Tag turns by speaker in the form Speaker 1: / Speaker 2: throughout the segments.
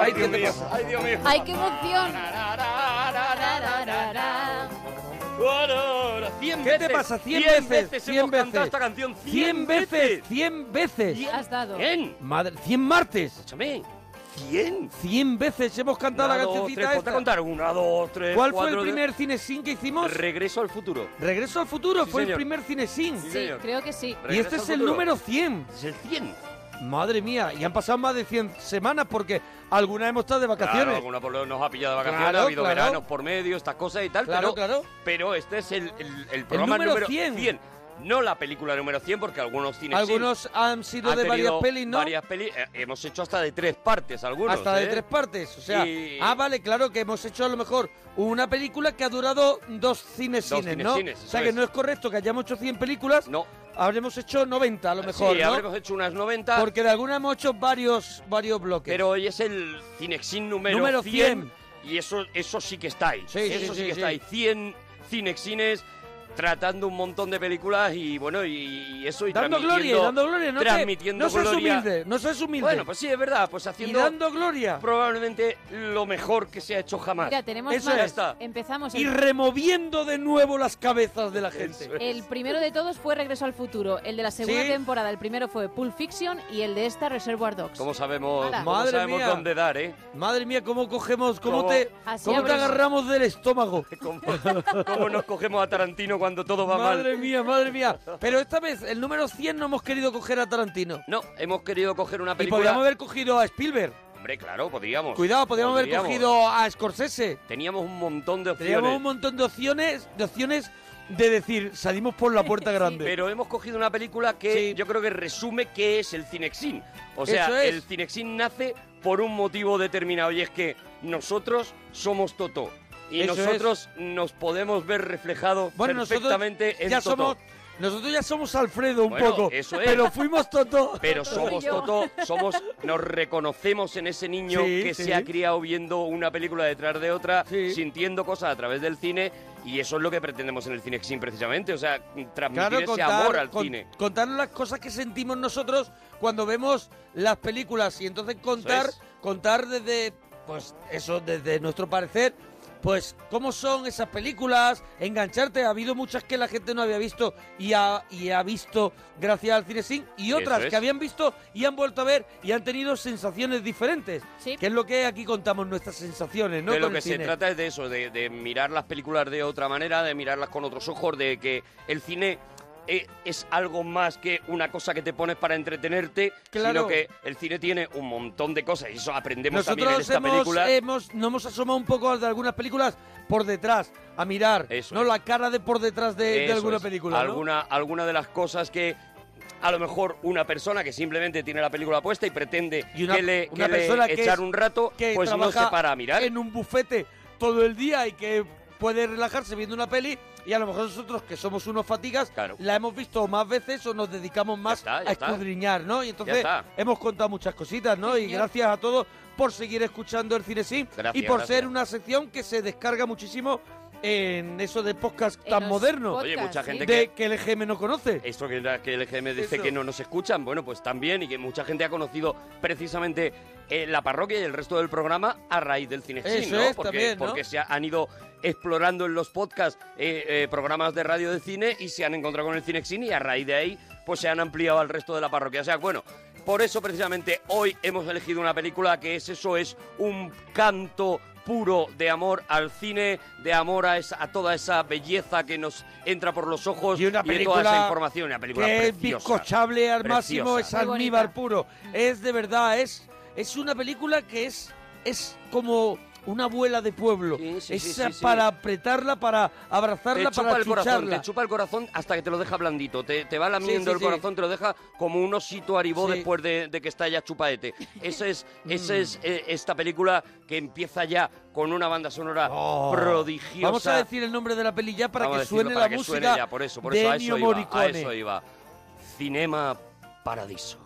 Speaker 1: Ay, ¿qué te
Speaker 2: mío? Ay, Dios mío.
Speaker 3: ¡Ay, qué emoción!
Speaker 2: Cien
Speaker 1: ¿Qué te
Speaker 2: veces,
Speaker 1: pasa? 100
Speaker 2: cien
Speaker 1: veces, 100
Speaker 2: hemos
Speaker 1: veces.
Speaker 2: cantado esta canción
Speaker 1: 100 veces, 100 veces.
Speaker 3: Has dado.
Speaker 2: ¿Quién?
Speaker 1: Madre, 100 martes.
Speaker 2: Escúchame.
Speaker 1: 100 veces hemos cantado
Speaker 2: Una,
Speaker 1: la
Speaker 2: dos,
Speaker 1: cancioncita
Speaker 2: tres,
Speaker 1: esta.
Speaker 2: contar. Una, dos, tres,
Speaker 1: ¿Cuál fue el primer cinesín que hicimos?
Speaker 2: Regreso al futuro.
Speaker 1: Regreso al futuro,
Speaker 2: Sí,
Speaker 1: fue
Speaker 2: señor.
Speaker 1: el primer cinesín.
Speaker 2: Sí,
Speaker 3: Sí, creo que sí.
Speaker 1: Y
Speaker 2: Regreso
Speaker 1: este es el número 100.
Speaker 2: Es el 100.
Speaker 1: Madre mía, y han pasado más de 100 semanas porque algunas hemos estado de vacaciones.
Speaker 2: Claro, alguna por lo nos ha pillado de vacaciones,
Speaker 1: Claro,
Speaker 2: ha habido
Speaker 1: claro.
Speaker 2: veranos por medio, estas cosas y tal.
Speaker 1: Claro,
Speaker 2: pero,
Speaker 1: claro.
Speaker 2: pero este es el, el, el programa
Speaker 1: número
Speaker 2: número
Speaker 1: 100.
Speaker 2: 100. No la película número 100, porque algunos cines
Speaker 1: Algunos han sido
Speaker 2: han
Speaker 1: de varias pelis, ¿no?
Speaker 2: Varias pelis. Eh, hemos hecho hasta de tres partes algunos.
Speaker 1: Hasta de
Speaker 2: ¿eh?
Speaker 1: tres partes, o sea,
Speaker 2: Y-
Speaker 1: ah, vale, claro que hemos hecho a lo mejor una película que ha durado dos cinesines, ¿no?
Speaker 2: cinesines,
Speaker 1: o sea que
Speaker 2: es.
Speaker 1: no es correcto que hayamos hecho 100 películas,
Speaker 2: No.
Speaker 1: Habremos hecho 90 a lo mejor,
Speaker 2: sí,
Speaker 1: ¿no?
Speaker 2: habremos hecho unas 90.
Speaker 1: Porque de alguna hemos hecho varios, varios bloques.
Speaker 2: Pero hoy es el Cinexin número,
Speaker 1: Número
Speaker 2: 100, Y eso, eso sí que está ahí.
Speaker 1: Sí,
Speaker 2: eso
Speaker 1: sí,
Speaker 2: sí, que está ahí. 100 Cinexines tratando un montón de películas y bueno, y, eso y
Speaker 1: dando gloria, y dando gloria, no, te-
Speaker 2: transmitiendo
Speaker 1: no seas
Speaker 2: gloria.
Speaker 1: humilde, no seas humilde.
Speaker 2: Bueno, pues sí, es verdad, pues
Speaker 1: y
Speaker 2: haciendo
Speaker 1: dando gloria.
Speaker 2: probablemente lo mejor que se ha hecho jamás.
Speaker 3: Mira, tenemos
Speaker 1: Eso
Speaker 3: más.
Speaker 2: ya está.
Speaker 3: Empezamos.
Speaker 1: Y
Speaker 3: El,
Speaker 1: removiendo de nuevo las cabezas de la gente.
Speaker 2: Es.
Speaker 3: el primero de todos fue Regreso al Futuro. El de la segunda
Speaker 1: Sí.
Speaker 3: temporada, el primero fue Pulp Fiction y el de esta Reservoir Dogs.
Speaker 2: ¿Cómo sabemos, cómo
Speaker 1: Madre
Speaker 2: sabemos
Speaker 1: mía.
Speaker 2: dónde dar, eh?
Speaker 1: Madre mía, cómo cogemos, cómo,
Speaker 2: Cómo-
Speaker 1: te,
Speaker 3: Así
Speaker 1: cómo te agarramos del estómago.
Speaker 2: ¿Cómo, cómo nos cogemos a Tarantino cuando todo va mal?
Speaker 1: Madre mía, madre mía. Pero esta vez, el número 100 no hemos querido coger a Tarantino.
Speaker 2: No, hemos querido coger una
Speaker 1: Y
Speaker 2: película...
Speaker 1: podríamos haber cogido a Spielberg.
Speaker 2: Hombre, claro, podríamos.
Speaker 1: Cuidado, podríamos haber cogido a Scorsese.
Speaker 2: Teníamos un montón de opciones.
Speaker 1: Teníamos un montón de opciones, de opciones de decir, salimos por la puerta grande.
Speaker 2: Pero hemos cogido una película que
Speaker 1: Sí.
Speaker 2: yo creo que resume qué es el Cinexin. O sea,
Speaker 1: es.
Speaker 2: el Cinexin nace por un motivo determinado y es que nosotros somos Toto. Y
Speaker 1: Eso
Speaker 2: nosotros nos podemos ver
Speaker 1: bueno, nosotros
Speaker 2: perfectamente en
Speaker 1: ya
Speaker 2: Toto.
Speaker 1: somos, nosotros ya somos Alfredo un
Speaker 2: Bueno,
Speaker 1: poco,
Speaker 2: eso es.
Speaker 1: pero fuimos Toto.
Speaker 2: Pero somos. Toto, somos, nos reconocemos en ese niño
Speaker 1: Sí,
Speaker 2: que
Speaker 1: sí.
Speaker 2: se ha criado viendo una película detrás de otra,
Speaker 1: Sí.
Speaker 2: sintiendo cosas a través del cine, y eso es lo que pretendemos en el Cinexin precisamente, o sea, transmitir
Speaker 1: Claro,
Speaker 2: ese
Speaker 1: contar,
Speaker 2: amor al
Speaker 1: con-
Speaker 2: cine.
Speaker 1: contar las cosas que sentimos nosotros cuando vemos las películas y entonces contar, contar desde, pues eso, desde nuestro parecer, pues cómo son esas películas, engancharte. Ha habido muchas que la gente no había visto y ha, y ha visto gracias al cine Sin y otras
Speaker 2: es.
Speaker 1: que habían visto y han vuelto a ver y han tenido sensaciones diferentes.
Speaker 3: Sí.
Speaker 1: Que es lo que aquí contamos nuestras sensaciones, ¿no?
Speaker 2: de lo que se
Speaker 1: cine.
Speaker 2: trata es de eso, de, de mirar las películas de otra manera, de mirarlas con otros ojos, de que el cine eh, es algo más que una cosa que te pones para entretenerte,
Speaker 1: Claro.
Speaker 2: sino que el cine tiene un montón de cosas y eso aprendemos también en
Speaker 1: Nosotros
Speaker 2: esta
Speaker 1: hemos,
Speaker 2: película.
Speaker 1: hemos, nos hemos asomado un poco de algunas películas por detrás, a mirar,
Speaker 2: Eso
Speaker 1: no
Speaker 2: es.
Speaker 1: la cara de por detrás de, de alguna
Speaker 2: es.
Speaker 1: película. ¿no?
Speaker 2: Alguna, alguna de las cosas que a lo mejor una persona que simplemente tiene la película puesta y pretende
Speaker 1: Y una-
Speaker 2: que le,
Speaker 1: una
Speaker 2: que le
Speaker 1: persona que
Speaker 2: echar
Speaker 1: es-
Speaker 2: un rato,
Speaker 1: que
Speaker 2: pues no se para a mirar.
Speaker 1: en un bufete todo el día y que puede relajarse viendo una peli y a lo mejor nosotros que somos unos fatigas
Speaker 2: Claro.
Speaker 1: la hemos visto más veces o nos dedicamos más
Speaker 2: está, ya
Speaker 1: a
Speaker 2: está.
Speaker 1: escudriñar, ¿no? Y entonces hemos contado muchas cositas, ¿no?
Speaker 3: Sí,
Speaker 1: y
Speaker 3: señor.
Speaker 1: gracias a todos por seguir escuchando el Cine y por
Speaker 2: gracias.
Speaker 1: ser una sección que se descarga muchísimo en eso de podcast
Speaker 3: En
Speaker 1: tan
Speaker 3: los
Speaker 1: moderno
Speaker 2: Oye,
Speaker 3: podcast,
Speaker 2: mucha
Speaker 3: sí.
Speaker 2: gente
Speaker 1: de que el EGM no conoce.
Speaker 2: Esto que, que el EGM dice
Speaker 1: Eso.
Speaker 2: que no nos escuchan, bueno, pues también, y que mucha gente ha conocido precisamente eh, la parroquia y el resto del programa a raíz del Cinexin,
Speaker 1: Eso
Speaker 2: ¿no?
Speaker 1: es,
Speaker 2: porque,
Speaker 1: también, ¿no?
Speaker 2: porque se ha- han ido explorando en los podcasts eh, eh, programas de radio de cine y se han encontrado con el Cinexin y a raíz de ahí pues se han ampliado al resto de la parroquia. O sea, bueno, por eso precisamente hoy hemos elegido una película que es eso, es un canto puro de amor al cine, de amor a, esa- a toda esa belleza que nos entra por los ojos
Speaker 1: Y una
Speaker 2: toda esa
Speaker 1: película
Speaker 2: información, una película
Speaker 1: que es bizcochable al máximo, es almíbar puro. Es de verdad, es, es una película que es, es como una abuela de pueblo.
Speaker 2: Sí, sí,
Speaker 1: es
Speaker 2: sí, sí, sí.
Speaker 1: para apretarla, para
Speaker 2: Te
Speaker 1: abrazarla,
Speaker 2: chupa
Speaker 1: para
Speaker 2: el corazón, te chupa el corazón hasta que te lo deja blandito. Te, te va lamiendo el corazón, te lo deja como un osito aribó después de, de que está ya chupaete. Esa es, esa
Speaker 1: Mm.
Speaker 2: es eh, esta película que empieza ya con una banda sonora
Speaker 1: Oh.
Speaker 2: prodigiosa.
Speaker 1: Vamos a decir el nombre de la peli ya para
Speaker 2: Vamos
Speaker 1: que suene
Speaker 2: para
Speaker 1: la
Speaker 2: que
Speaker 1: música
Speaker 2: suene ya, por eso, por
Speaker 1: de
Speaker 2: eso, a
Speaker 1: Ennio
Speaker 2: eso iba, a
Speaker 1: Morricone.
Speaker 2: eso iba. Cinema Paradiso.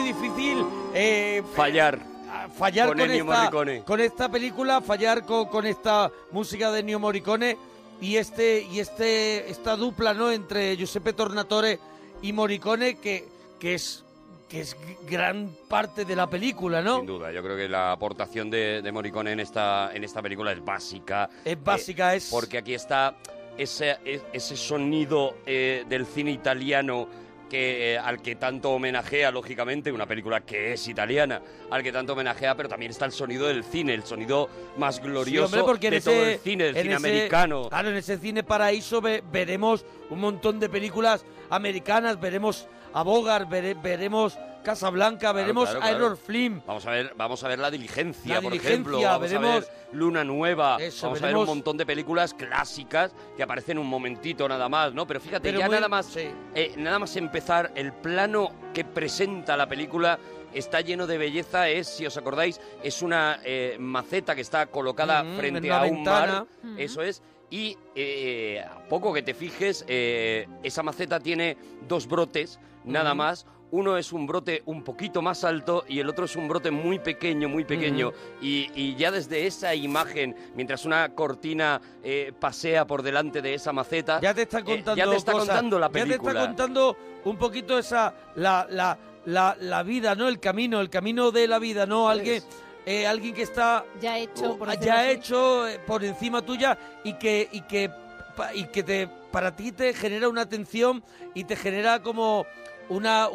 Speaker 1: Muy difícil eh,
Speaker 2: Fallar.
Speaker 1: eh, fallar
Speaker 2: con
Speaker 1: con, esta, con esta película, fallar con, con esta música de Ennio Morricone y este y este esta dupla, ¿no? Entre Giuseppe Tornatore y Morricone que, que es que es gran parte de la película, ¿no?
Speaker 2: Sin duda, yo creo que la aportación de, de Morricone en esta, en esta película es básica.
Speaker 1: Es básica,
Speaker 2: Eh,
Speaker 1: es
Speaker 2: Porque aquí está ese, e- ese sonido eh, del cine italiano que, eh, al que tanto homenajea, lógicamente, una película que es italiana, al que tanto homenajea, pero también está el sonido del cine, el sonido más
Speaker 1: Sí,
Speaker 2: glorioso
Speaker 1: hombre, porque en
Speaker 2: de
Speaker 1: ese,
Speaker 2: todo el cine, del cine
Speaker 1: ese-
Speaker 2: americano.
Speaker 1: Claro, en ese cine paraíso ve- veremos un montón de películas americanas, veremos a Bogart, vere- veremos Casablanca, veremos
Speaker 2: claro,
Speaker 1: a
Speaker 2: claro.
Speaker 1: Error.
Speaker 2: Vamos a ver, vamos a ver la diligencia,
Speaker 1: La
Speaker 2: por
Speaker 1: Diligencia,
Speaker 2: ejemplo. Vamos a
Speaker 1: veremos-
Speaker 2: ver Luna Nueva.
Speaker 1: Eso,
Speaker 2: vamos a ver un montón de películas clásicas que aparecen un momentito nada más, ¿no? Pero fíjate,
Speaker 1: Pero
Speaker 2: ya
Speaker 1: muy-
Speaker 2: nada más,
Speaker 1: sí.
Speaker 2: eh, nada más empezar, el plano que presenta la película está lleno de belleza. Es, si os acordáis, es una eh, maceta que está colocada frente a un
Speaker 1: ventana.
Speaker 2: mar. Eso es. Y eh, a poco que te fijes, eh, esa maceta tiene dos brotes, nada más. Uno es un brote un poquito más alto y el otro es un brote muy pequeño, muy pequeño. Y, y ya desde esa imagen, mientras una cortina eh, pasea por delante de esa maceta,
Speaker 1: Ya te está
Speaker 2: eh,
Speaker 1: contando
Speaker 2: ya te está
Speaker 1: cosas.
Speaker 2: contando la
Speaker 1: Ya te
Speaker 2: película.
Speaker 1: está contando un poquito esa la, la, la, la vida, ¿no? El camino, el camino de la vida, ¿no? Alguien eh, alguien que está
Speaker 3: Ya hecho, por decirlo
Speaker 1: ya hecho por encima tuya y que y que y que te para ti te genera una atención y te genera como una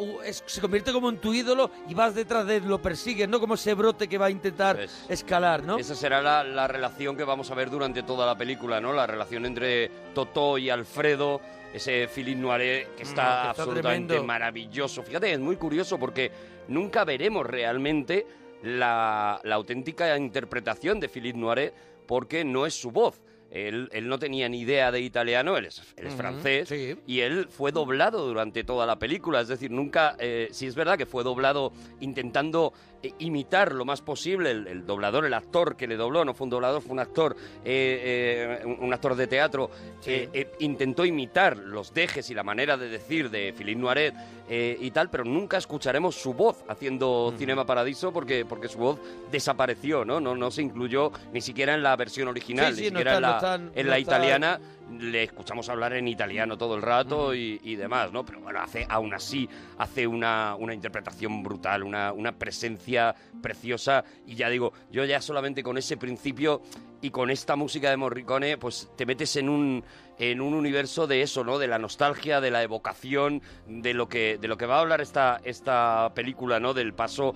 Speaker 1: se convierte como en tu ídolo y vas detrás de él, lo persigues, ¿no? Como ese brote que va a intentar
Speaker 2: Pues,
Speaker 1: escalar, ¿no?
Speaker 2: Esa será la, la relación que vamos a ver durante toda la película, ¿no? La relación entre Totó y Alfredo, ese Philippe Noiret que está
Speaker 1: Mm, que está
Speaker 2: absolutamente
Speaker 1: tremendo.
Speaker 2: maravilloso. Fíjate, es muy curioso porque nunca veremos realmente la, la auténtica interpretación de Philippe Noiret porque no es su voz. Él, él no tenía ni idea de italiano, él es, él es francés,
Speaker 1: sí.
Speaker 2: y él fue doblado durante toda la película. Es decir, nunca, eh, sí es verdad que fue doblado intentando imitar lo más posible el, el doblador, el actor que le dobló, no fue un doblador, fue un actor, eh, eh, un, actor de teatro, eh, eh, intentó imitar los dejes y la manera de decir de Philippe Noiret eh, y tal, pero nunca escucharemos su voz haciendo Cinema Paradiso porque, porque su voz desapareció, ¿no? ¿no? No se incluyó ni siquiera en la versión original,
Speaker 1: Sí,
Speaker 2: ni
Speaker 1: no
Speaker 2: siquiera
Speaker 1: está-
Speaker 2: en la,
Speaker 1: no están-
Speaker 2: en
Speaker 1: no
Speaker 2: la
Speaker 1: está-
Speaker 2: italiana le escuchamos hablar en italiano todo el rato y, y demás, ¿no? Pero bueno, hace, aún así hace una, una interpretación brutal, una, una presencia preciosa y ya digo, yo ya solamente con ese principio y con esta música de Morricone, pues te metes en un en un universo de eso, ¿no? De la nostalgia, de la evocación, de lo que de lo que va a hablar esta esta película, ¿no? Del paso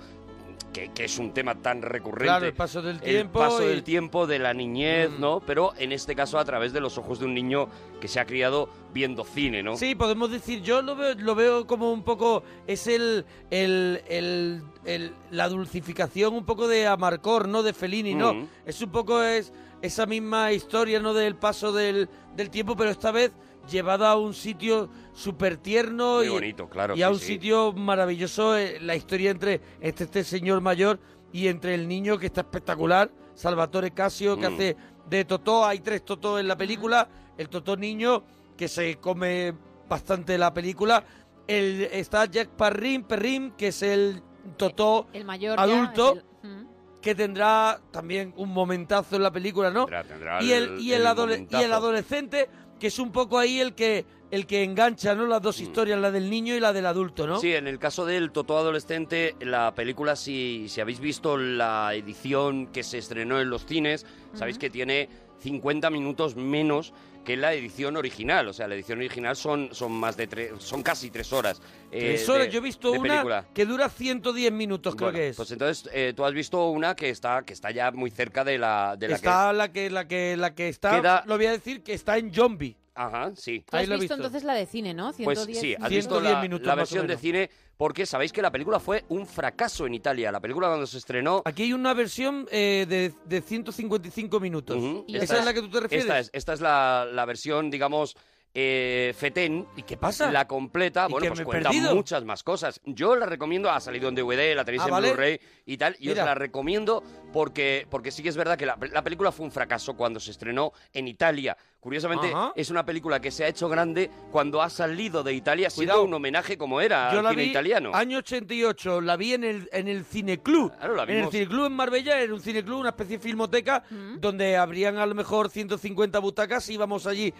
Speaker 2: que, que es un tema tan recurrente.
Speaker 1: Claro, el paso del tiempo
Speaker 2: El paso
Speaker 1: y-
Speaker 2: del tiempo, de la niñez,
Speaker 1: Mm.
Speaker 2: ¿no? Pero en este caso a través de los ojos de un niño que se ha criado viendo cine, ¿no?
Speaker 1: Sí, podemos decir, yo lo veo, lo veo como un poco, es el, el, el- el- la dulcificación un poco de Amarcor, ¿no? De Fellini, ¿no?
Speaker 2: Mm.
Speaker 1: Es un poco es esa misma historia, ¿no? Del paso del, del tiempo, pero esta vez llevada a un sitio súper tierno
Speaker 2: Muy
Speaker 1: y,
Speaker 2: bonito, claro,
Speaker 1: y a
Speaker 2: sí,
Speaker 1: un
Speaker 2: sí.
Speaker 1: sitio maravilloso, eh, la historia entre este, este señor mayor y entre el niño que está espectacular, Salvatore Casio, que
Speaker 2: Mm.
Speaker 1: hace de Totó, hay tres Totó en la película, el Totó niño, que se come bastante la película, el, está Jack Parrin, Perrin, que es el Totó
Speaker 3: El mayor ya,
Speaker 1: adulto,
Speaker 3: el- mm.
Speaker 1: que tendrá también un momentazo en la película, ¿no?
Speaker 2: Tendrá- tendrá
Speaker 1: y el, y el, adole- y el
Speaker 2: momentazo.
Speaker 1: adolescente, que es un poco ahí el que el que engancha, ¿no? Las
Speaker 2: Mm.
Speaker 1: dos historias, la del niño y la del adulto, ¿no?
Speaker 2: Sí, en el caso del Totó adolescente, la película, si, si habéis visto la edición que se estrenó en los cines, sabéis que tiene 50 minutos menos que la edición original. O sea, la edición original son, son más de tres, son casi tres horas. eh,
Speaker 1: Tres horas,
Speaker 2: de-
Speaker 1: yo he visto una
Speaker 2: película.
Speaker 1: que dura 110 minutos, creo
Speaker 2: Bueno,
Speaker 1: que es.
Speaker 2: Pues entonces eh, tú has visto una que está, que está ya muy cerca de la, de la
Speaker 1: está la que la que la que está,
Speaker 2: Queda-
Speaker 1: lo voy a decir que está en Zombie.
Speaker 2: Ajá, sí.
Speaker 3: Tú has visto
Speaker 1: visto.
Speaker 3: entonces la de cine, ¿no?
Speaker 2: Pues
Speaker 3: 110
Speaker 2: sí, has
Speaker 3: minutos.
Speaker 2: visto
Speaker 1: 110
Speaker 2: la,
Speaker 1: minutos
Speaker 2: la versión de cine porque sabéis que la película fue un fracaso en Italia. La película cuando se estrenó...
Speaker 1: Aquí hay una versión eh, de, de 155 minutos.
Speaker 2: Ujú,
Speaker 1: ¿Esa
Speaker 2: esta
Speaker 1: es la que tú te refieres?
Speaker 2: Esta es, esta es la, la versión, digamos, eh, Feten.
Speaker 1: ¿Y qué pasa?
Speaker 2: La completa,
Speaker 1: ¿Y
Speaker 2: bueno, pues cuenta
Speaker 1: perdido?
Speaker 2: muchas más cosas. Yo la recomiendo, ha salido en DVD, la tenéis
Speaker 1: Ah,
Speaker 2: en
Speaker 1: ¿vale?
Speaker 2: Blu-ray y tal, y os la recomiendo porque, porque sí que es verdad que la, la película fue un fracaso cuando se estrenó en Italia. Curiosamente,
Speaker 1: Ajá.
Speaker 2: es una película que se ha hecho grande cuando ha salido de Italia, siendo un homenaje como era
Speaker 1: Yo
Speaker 2: al
Speaker 1: la
Speaker 2: cine
Speaker 1: vi
Speaker 2: italiano.
Speaker 1: año 88, la vi en el, en el Cineclub.
Speaker 2: Claro, la
Speaker 1: en el
Speaker 2: vimos.
Speaker 1: Cineclub en Marbella, era un cineclub, una especie de filmoteca, donde habrían a lo mejor 150 butacas, íbamos allí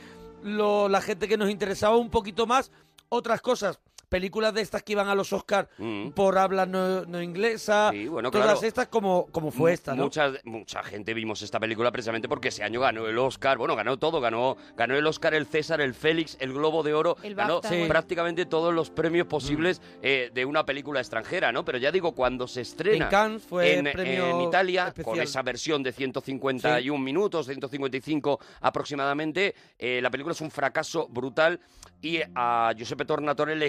Speaker 1: lo- la gente que nos interesaba un poquito más, otras cosas. Películas de estas que iban a los Oscars
Speaker 2: Mm.
Speaker 1: por habla no, no inglesa,
Speaker 2: Sí, bueno,
Speaker 1: todas
Speaker 2: claro.
Speaker 1: estas como, como fue esta, ¿no?
Speaker 2: Mucha, mucha gente vimos esta película precisamente porque ese año ganó el Oscar, bueno, ganó todo, ganó, ganó el Oscar, el César, el Félix, el Globo de Oro,
Speaker 3: El
Speaker 2: ganó
Speaker 3: Sí.
Speaker 2: prácticamente todos los premios posibles eh, de una película extranjera, ¿no? Pero ya digo, cuando se estrena
Speaker 1: En Cannes fue
Speaker 2: en,
Speaker 1: premio
Speaker 2: en Italia,
Speaker 1: especial.
Speaker 2: con esa versión de 151 minutos, 155 aproximadamente, eh, la película es un fracaso brutal y a Giuseppe Tornatore le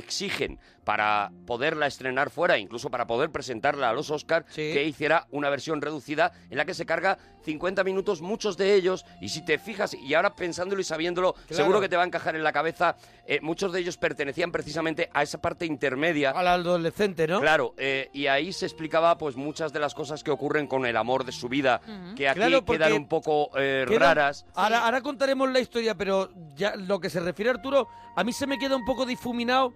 Speaker 2: para poderla estrenar fuera, incluso para poder presentarla a los Oscars,
Speaker 1: Sí.
Speaker 2: que hiciera una versión reducida en la que se carga 50 minutos, muchos de ellos, y si te fijas, y ahora pensándolo y sabiéndolo,
Speaker 1: Claro.
Speaker 2: seguro que te va a encajar en la cabeza, eh, muchos de ellos pertenecían precisamente a esa parte intermedia.
Speaker 1: Al adolescente, ¿no?
Speaker 2: Claro, eh, y ahí se explicaba pues muchas de las cosas que ocurren con el amor de su vida, que aquí
Speaker 1: Claro,
Speaker 2: quedan un poco eh,
Speaker 1: Queda-
Speaker 2: raras.
Speaker 1: Ahora, ahora contaremos la historia, pero ya lo que se refiere a Arturo, a mí se me queda un poco difuminado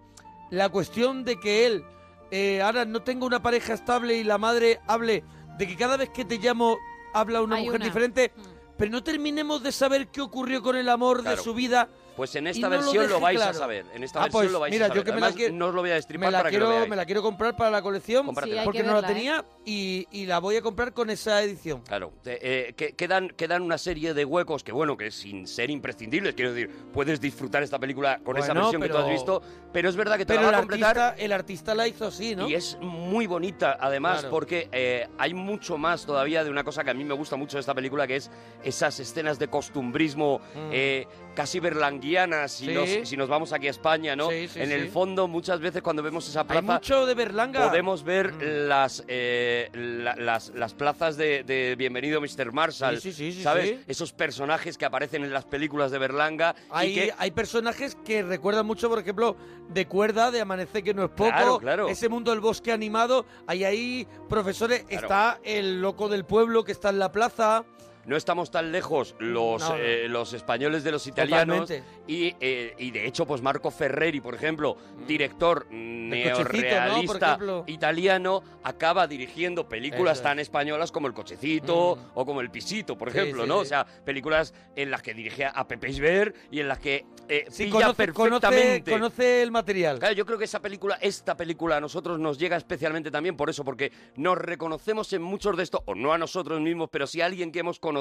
Speaker 1: la cuestión de que él eh, ahora no tenga una pareja estable y la madre hable de que cada vez que te llamo habla una
Speaker 3: Hay
Speaker 1: mujer
Speaker 3: una.
Speaker 1: diferente, pero no terminemos de saber qué ocurrió con el amor
Speaker 2: Claro.
Speaker 1: de su vida.
Speaker 2: Pues en esta
Speaker 1: no
Speaker 2: versión lo, vais a saber. En esta
Speaker 1: Ah,
Speaker 2: versión
Speaker 1: pues,
Speaker 2: lo vais
Speaker 1: mira,
Speaker 2: a saber.
Speaker 1: yo que me la quiero-
Speaker 2: no os lo voy a
Speaker 1: Me
Speaker 2: destripar
Speaker 1: la,
Speaker 2: para que lo veáis.
Speaker 1: me la quiero comprar para la colección.
Speaker 2: Sí,
Speaker 1: porque
Speaker 3: que
Speaker 1: no la
Speaker 3: ¿eh?
Speaker 1: tenía y, y la voy a comprar con esa edición.
Speaker 2: Claro, te- eh, que- quedan, quedan una serie de huecos que, bueno, que sin ser imprescindibles, quiero decir, puedes disfrutar esta película con esa versión que tú has visto, pero es verdad que te
Speaker 1: Pero
Speaker 2: la
Speaker 1: el
Speaker 2: va a completar
Speaker 1: artista, el artista la hizo así, ¿no?
Speaker 2: y es muy bonita, además,
Speaker 1: Claro.
Speaker 2: porque eh, hay mucho más todavía de una cosa que a mí me gusta mucho de esta película, que es esas escenas de costumbrismo
Speaker 1: Mm.
Speaker 2: Casi berlanguianas, si,
Speaker 1: Sí.
Speaker 2: nos, si nos vamos aquí a España, ¿no?
Speaker 1: Sí, sí,
Speaker 2: en el fondo, muchas veces cuando vemos esa
Speaker 1: Hay
Speaker 2: plaza...
Speaker 1: mucho de Berlanga.
Speaker 2: Podemos ver
Speaker 1: Mm.
Speaker 2: las, eh, la- las las plazas de, de Bienvenido Mr. Marshall,
Speaker 1: Sí, sí, sí, sí,
Speaker 2: ¿sabes? Esos personajes que aparecen en las películas de Berlanga
Speaker 1: Hay,
Speaker 2: y que
Speaker 1: hay personajes que recuerdan mucho, por ejemplo, de Cuerda, de Amanecer que no es poco,
Speaker 2: Claro, claro.
Speaker 1: ese mundo del bosque animado, hay ahí profesores,
Speaker 2: Claro.
Speaker 1: está el loco del pueblo que está en la plaza,
Speaker 2: no estamos tan lejos los,
Speaker 1: No, no.
Speaker 2: eh, los españoles de los italianos y, eh, y de hecho pues Marco Ferreri, por ejemplo, director
Speaker 1: Mm. ¿no? Por
Speaker 2: neorrealista
Speaker 1: ejemplo.
Speaker 2: italiano, acaba dirigiendo películas
Speaker 1: es.
Speaker 2: tan españolas como El Cochecito
Speaker 1: Mm.
Speaker 2: o como El Pisito, por
Speaker 1: Sí,
Speaker 2: ejemplo,
Speaker 1: sí,
Speaker 2: ¿no?
Speaker 1: sí.
Speaker 2: O sea, películas en las que dirige a Pepe Isbert y en las que eh,
Speaker 1: sí,
Speaker 2: pilla
Speaker 1: conoce, conoce,
Speaker 2: perfectamente
Speaker 1: conoce el material.
Speaker 2: Claro, yo creo que esa película, esta película a nosotros nos llega especialmente también por eso, porque nos reconocemos en muchos de estos, o no a nosotros mismos, pero sí a alguien que hemos conocido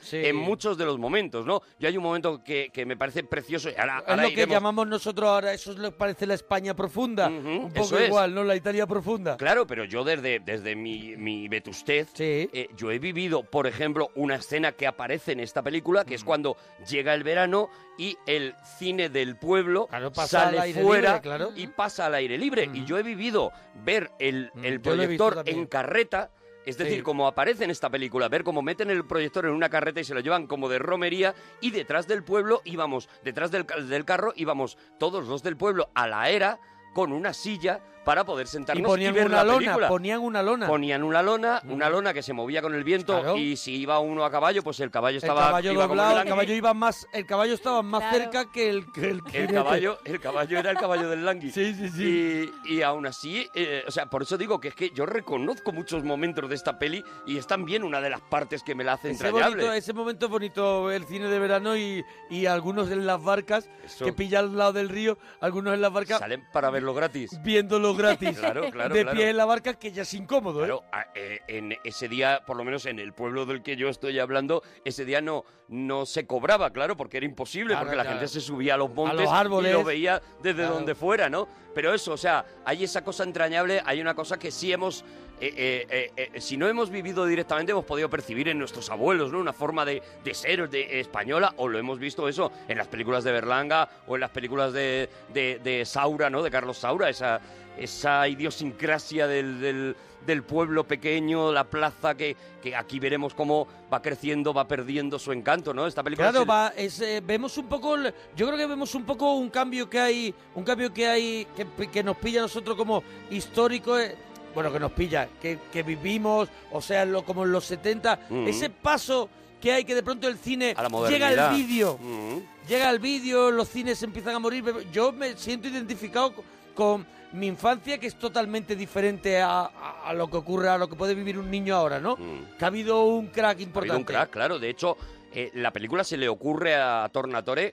Speaker 1: Sí.
Speaker 2: en muchos de los momentos, ¿no? Yo hay un momento que, que me parece precioso y ahora,
Speaker 1: Es
Speaker 2: ahora
Speaker 1: lo que llamamos nosotros ahora, eso es lo que parece la España profunda, un poco
Speaker 2: es.
Speaker 1: igual, ¿no? La Italia profunda.
Speaker 2: Claro, pero yo desde, desde mi, mi vetustez,
Speaker 1: Sí.
Speaker 2: eh, yo he vivido, por ejemplo, una escena que aparece en esta película,
Speaker 1: Mm.
Speaker 2: que es cuando llega el verano y el cine del pueblo
Speaker 1: Claro,
Speaker 2: sale fuera
Speaker 1: libre, claro.
Speaker 2: y pasa al aire libre. Y yo he vivido ver el, el proyector en carreta. Es decir,
Speaker 1: Sí.
Speaker 2: como aparece en esta película, ver cómo meten el proyector en una carreta y se lo llevan como de romería y detrás del pueblo íbamos, detrás del, del carro íbamos todos los del pueblo a la era con una silla para poder
Speaker 1: Y
Speaker 2: sentarnos y,
Speaker 1: ponían
Speaker 2: ver
Speaker 1: una
Speaker 2: la
Speaker 1: lona,
Speaker 2: película.
Speaker 1: ponían una lona.
Speaker 2: Ponían una lona, una lona que se movía con el viento
Speaker 1: Claro.
Speaker 2: y si iba uno a caballo, pues el caballo
Speaker 1: el
Speaker 2: estaba
Speaker 1: caballo
Speaker 2: iba
Speaker 1: doblado, el
Speaker 2: langui.
Speaker 1: caballo iba más, el caballo estaba más
Speaker 3: Claro.
Speaker 1: cerca que el que el,
Speaker 2: El caballo, el caballo era el caballo del langui.
Speaker 1: Sí, sí, sí.
Speaker 2: Y, y aún así, eh, o sea, por eso digo que es que yo reconozco muchos momentos de esta peli y es también una de las partes que me la hace
Speaker 1: Ese,
Speaker 2: entrañable.
Speaker 1: bonito, ese momento es bonito, el cine de verano y, y algunos en las barcas
Speaker 2: Eso.
Speaker 1: que pillan al lado del río, algunos en las barcas
Speaker 2: Salen para verlo gratis.
Speaker 1: viéndolo gratis.
Speaker 2: Claro, claro,
Speaker 1: de
Speaker 2: claro.
Speaker 1: pie en la barca, que ya es incómodo, ¿eh?
Speaker 2: Claro, a- eh, en ese día, por lo menos en el pueblo del que yo estoy hablando, ese día no, no se cobraba, claro, porque era imposible, porque la gente se subía a los montes
Speaker 1: árboles.
Speaker 2: y lo veía desde donde fuera, ¿no? Pero eso, o sea, hay esa cosa entrañable, hay una cosa que sí hemos, eh, eh, eh, si no hemos vivido directamente, hemos podido percibir en nuestros abuelos, ¿no? Una forma de, de ser de, española, o lo hemos visto eso en las películas de Berlanga o en las películas de, de, de Saura, ¿no? De Carlos Saura, esa, esa idiosincrasia del, del, del pueblo pequeño, la plaza, que, que aquí veremos cómo va creciendo, va perdiendo su encanto, ¿no? Esta película
Speaker 1: Claro,
Speaker 2: se-
Speaker 1: va, es, eh, vemos un poco, el- yo creo que vemos un poco un cambio que hay, un cambio que hay, que, que nos pilla a nosotros como histórico, eh, bueno, que nos pilla, que, que vivimos, o sea, lo, como en los 70,
Speaker 2: Mm.
Speaker 1: ese paso que hay que de pronto el cine llega al vídeo,
Speaker 2: Mm.
Speaker 1: llega el vídeo, los cines empiezan a morir. Yo me siento identificado con mi infancia, que es totalmente diferente a, a- a lo que ocurre, a lo que puede vivir un niño ahora, ¿no?
Speaker 2: Mm.
Speaker 1: Que ha habido un crack
Speaker 2: Ha habido
Speaker 1: importante.
Speaker 2: un crack, claro. De hecho, eh, la película se le ocurre a Tornatore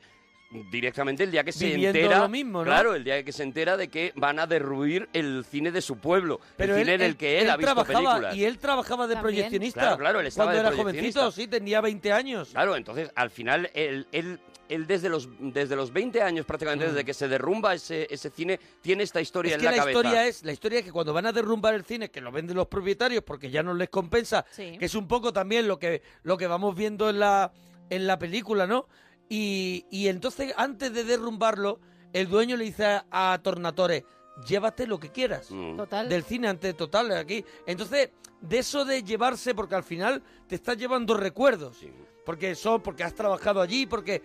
Speaker 2: directamente el día que se
Speaker 1: Viviendo
Speaker 2: entera.
Speaker 1: lo mismo, ¿no?
Speaker 2: Claro, el día que se entera de que van a derruir el cine de su pueblo.
Speaker 1: Pero
Speaker 2: el
Speaker 1: él,
Speaker 2: cine en el que él, ha visto
Speaker 1: trabajaba,
Speaker 2: películas.
Speaker 1: Y él trabajaba de
Speaker 3: También.
Speaker 1: proyeccionista.
Speaker 2: Claro, claro, él estaba
Speaker 1: Cuando
Speaker 2: de
Speaker 1: era jovencito, sí, tenía 20 años.
Speaker 2: Claro, entonces al final él, él, él desde los desde los 20 años prácticamente
Speaker 1: Mm.
Speaker 2: desde que se derrumba ese, ese cine tiene esta historia
Speaker 1: Es
Speaker 2: en
Speaker 1: que
Speaker 2: la,
Speaker 1: la,
Speaker 2: cabeza.
Speaker 1: historia es la historia es que cuando van a derrumbar el cine, que lo venden los propietarios porque ya no les compensa,
Speaker 3: Sí.
Speaker 1: que es un poco también lo que lo que vamos viendo en la en la película, ¿no? Y, y entonces antes de derrumbarlo, el dueño le dice a, a Tornatore, llévate lo que quieras.
Speaker 2: Mm.
Speaker 3: Total.
Speaker 1: Del cine ante total aquí. Entonces, de eso de llevarse, porque al final te estás llevando recuerdos.
Speaker 2: Sí.
Speaker 1: Porque son, porque has trabajado allí, porque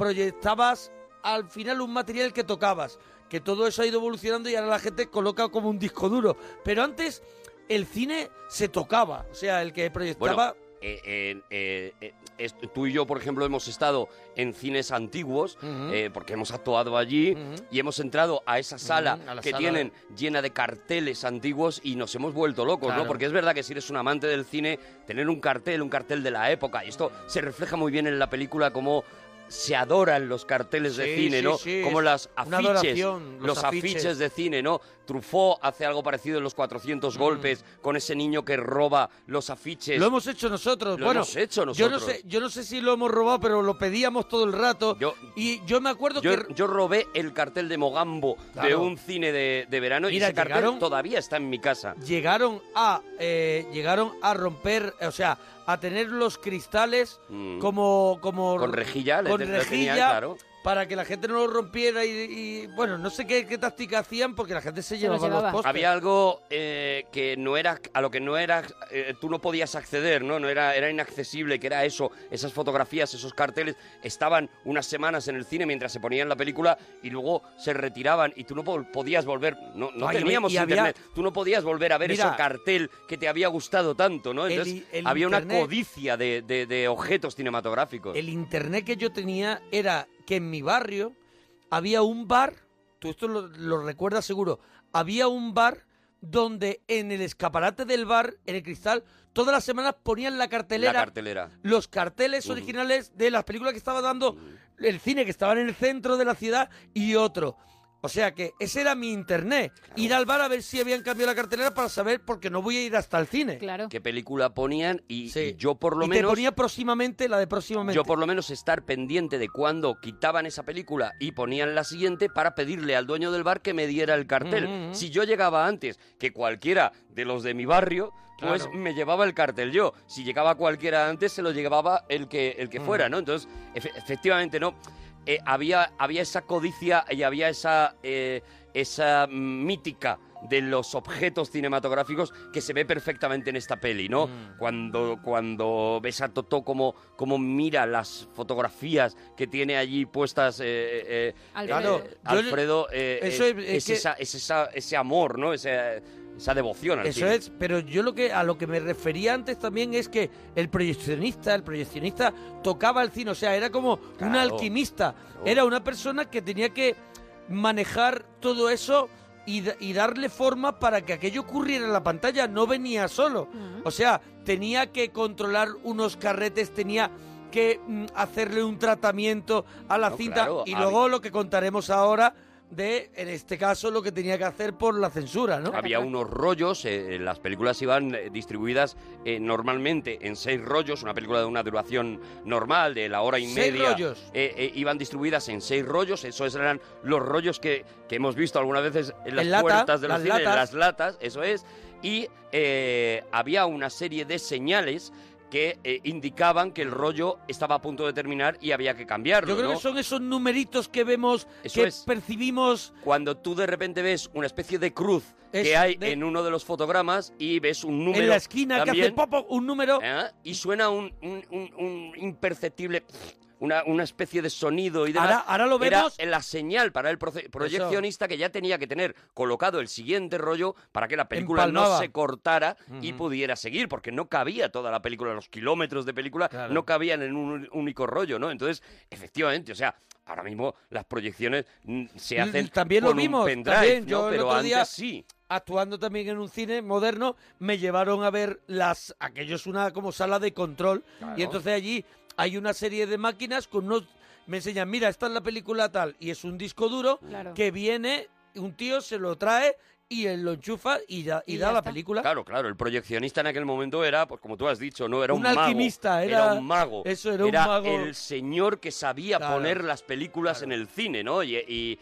Speaker 1: proyectabas al final un material que tocabas. Que todo eso ha ido evolucionando y ahora la gente coloca como un disco duro. Pero antes el cine se tocaba. O sea, el que proyectaba.
Speaker 2: eh, eh, eh, eh, tú y yo, por ejemplo, hemos estado en cines antiguos porque hemos actuado allí y hemos entrado a esa sala
Speaker 1: a
Speaker 2: que
Speaker 1: sala
Speaker 2: tienen llena de carteles antiguos y nos hemos vuelto locos,
Speaker 1: Claro.
Speaker 2: ¿no? Porque es verdad que si eres un amante del cine, tener un cartel, un cartel de la época, y esto se refleja muy bien en la película como se adoran los carteles de cine,
Speaker 1: sí,
Speaker 2: ¿no?
Speaker 1: sí,
Speaker 2: como las afiches,
Speaker 1: los
Speaker 2: los
Speaker 1: afiches.
Speaker 2: afiches de cine, ¿no? Truffaut hace algo parecido en los 400
Speaker 1: Mm.
Speaker 2: golpes con ese niño que roba los afiches.
Speaker 1: Lo hemos hecho nosotros.
Speaker 2: Lo
Speaker 1: bueno,
Speaker 2: hemos hecho
Speaker 1: Yo no,
Speaker 2: nosotros.
Speaker 1: sé, yo no sé si lo hemos robado, pero lo pedíamos todo el rato.
Speaker 2: Yo-
Speaker 1: y yo me acuerdo
Speaker 2: Yo,
Speaker 1: que
Speaker 2: yo robé el cartel de Mogambo de un cine de, de verano
Speaker 1: Mira,
Speaker 2: y ese cartel
Speaker 1: llegaron-
Speaker 2: todavía está en mi casa.
Speaker 1: llegaron a eh, llegaron a romper, o sea, a tener los cristales
Speaker 2: Mm.
Speaker 1: como como
Speaker 2: Con rejilla,
Speaker 1: con
Speaker 2: tenía,
Speaker 1: rejilla
Speaker 2: claro.
Speaker 1: Para que la gente no lo rompiera y, y, bueno, no sé qué, qué táctica hacían porque la gente se,
Speaker 3: Se los
Speaker 1: llevaba los
Speaker 3: llevaba.
Speaker 1: postes.
Speaker 2: Había algo eh, que no era a lo que no era eh, tú no podías acceder, ¿no? No era era inaccesible, que era eso, esas fotografías, esos carteles estaban unas semanas en el cine mientras se ponían la película y luego se retiraban y tú no po- podías volver, no, no
Speaker 1: Ay,
Speaker 2: teníamos
Speaker 1: había-
Speaker 2: internet, tú no podías volver a ver
Speaker 1: Mira,
Speaker 2: ese cartel que te había gustado tanto, ¿no?
Speaker 1: el
Speaker 2: Entonces
Speaker 1: el
Speaker 2: había una codicia de, de- de objetos cinematográficos.
Speaker 1: El internet que yo tenía era que en mi barrio había un bar, tú esto lo, lo recuerdas seguro, había un bar donde en el escaparate del bar, en el cristal, todas las semanas ponían la cartelera,
Speaker 2: La cartelera.
Speaker 1: los carteles
Speaker 2: Ujú.
Speaker 1: originales de las películas que estaba dando el cine, que estaban en el centro de la ciudad, y otro. O sea que ese era mi internet. Ir al bar a ver si habían cambiado la cartelera para saber, porque no voy a ir hasta el cine.
Speaker 3: Claro.
Speaker 2: qué película ponían y
Speaker 1: Sí.
Speaker 2: yo por lo
Speaker 1: y te
Speaker 2: menos
Speaker 1: ponía próximamente la de próximamente.
Speaker 2: yo por lo menos estar pendiente de cuando quitaban esa película y ponían la siguiente para pedirle al dueño del bar que me diera el cartel.
Speaker 1: Mm, mm, mm.
Speaker 2: Si yo llegaba antes que cualquiera de los de mi barrio, pues
Speaker 1: Claro.
Speaker 2: me llevaba el cartel yo. Si llegaba cualquiera antes, se lo llevaba el que, el que
Speaker 1: Mm.
Speaker 2: fuera, ¿no? Entonces, efe- efectivamente, ¿no? Eh, había, había esa codicia y había esa, eh, esa mítica de los objetos cinematográficos que se ve perfectamente en esta peli, ¿no?
Speaker 1: Mm.
Speaker 2: Cuando, cuando ves a Totó como, como mira las fotografías que tiene allí puestas eh, eh,
Speaker 3: Alfredo.
Speaker 2: eh, Alfredo, eh,
Speaker 1: eso
Speaker 2: es,
Speaker 1: es- es
Speaker 2: es
Speaker 1: que-
Speaker 2: esa, es esa- ese amor, ¿no? Ese- esa devoción al
Speaker 1: Eso
Speaker 2: cine.
Speaker 1: es, pero yo lo que a lo que me refería antes también es que el proyeccionista, el proyeccionista tocaba el cine, o sea, era como un alquimista,
Speaker 2: claro.
Speaker 1: era una persona que tenía que manejar todo eso y, da- y darle forma para que aquello ocurriera en la pantalla, no venía solo. O sea, tenía que controlar unos carretes, tenía que mm, hacerle un tratamiento a la
Speaker 2: No,
Speaker 1: cinta
Speaker 2: claro,
Speaker 1: y luego lo que contaremos ahora de, en este caso, lo que tenía que hacer por la censura, ¿no?
Speaker 2: Había unos rollos, eh, las películas iban eh, distribuidas eh, normalmente en seis rollos, una película de una duración normal, de la hora y
Speaker 1: Seis
Speaker 2: media.
Speaker 1: rollos.
Speaker 2: eh, eh, iban distribuidas en seis rollos, esos eran los rollos que, que hemos visto algunas veces en las
Speaker 1: En lata,
Speaker 2: puertas de los
Speaker 1: las
Speaker 2: cines, en
Speaker 1: latas.
Speaker 2: las latas, eso es. Y eh, había una serie de señales que eh, indicaban que el rollo estaba a punto de terminar y había que cambiarlo.
Speaker 1: Yo creo
Speaker 2: ¿no?
Speaker 1: que son esos numeritos que vemos,
Speaker 2: Eso
Speaker 1: que
Speaker 2: es.
Speaker 1: percibimos.
Speaker 2: Cuando tú de repente ves una especie de cruz que hay
Speaker 1: de-
Speaker 2: en uno de los fotogramas y ves un número
Speaker 1: en la esquina que hace popo un número.
Speaker 2: ¿eh? y suena un, un- un- un imperceptible una, una especie de sonido y demás.
Speaker 1: Ahora- ahora lo
Speaker 2: Era
Speaker 1: vemos.
Speaker 2: la señal para el proyeccionista que ya tenía que tener colocado el siguiente rollo para que la película no se cortara y pudiera seguir, porque no cabía toda la película, los kilómetros de película
Speaker 1: Claro.
Speaker 2: no cabían en un único rollo, ¿no? Entonces, efectivamente, o sea, ahora mismo las proyecciones mm, se hacen
Speaker 1: También
Speaker 2: con
Speaker 1: lo vimos.
Speaker 2: un pendrive,
Speaker 1: también.
Speaker 2: ¿no?
Speaker 1: Yo el
Speaker 2: Pero
Speaker 1: otro
Speaker 2: antes
Speaker 1: día,
Speaker 2: sí.
Speaker 1: actuando también en un cine moderno, me llevaron a ver las. Aquello es una como sala de control.
Speaker 2: Claro.
Speaker 1: Y entonces allí hay una serie de máquinas con unos. Me enseñan, mira, esta es la película tal. Y es un disco duro
Speaker 3: Claro.
Speaker 1: que viene, un tío se lo trae y él lo enchufa y, da, y
Speaker 3: Y
Speaker 1: da
Speaker 3: ya
Speaker 1: la
Speaker 3: está.
Speaker 1: película.
Speaker 2: Claro, claro, el proyeccionista en aquel momento era, pues como tú has dicho, no era un,
Speaker 1: Un
Speaker 2: mago,
Speaker 1: alquimista, era-
Speaker 2: un mago.
Speaker 1: eso, era un mago.
Speaker 2: el señor que sabía
Speaker 1: Claro,
Speaker 2: poner las películas en el cine, ¿no? Y, y-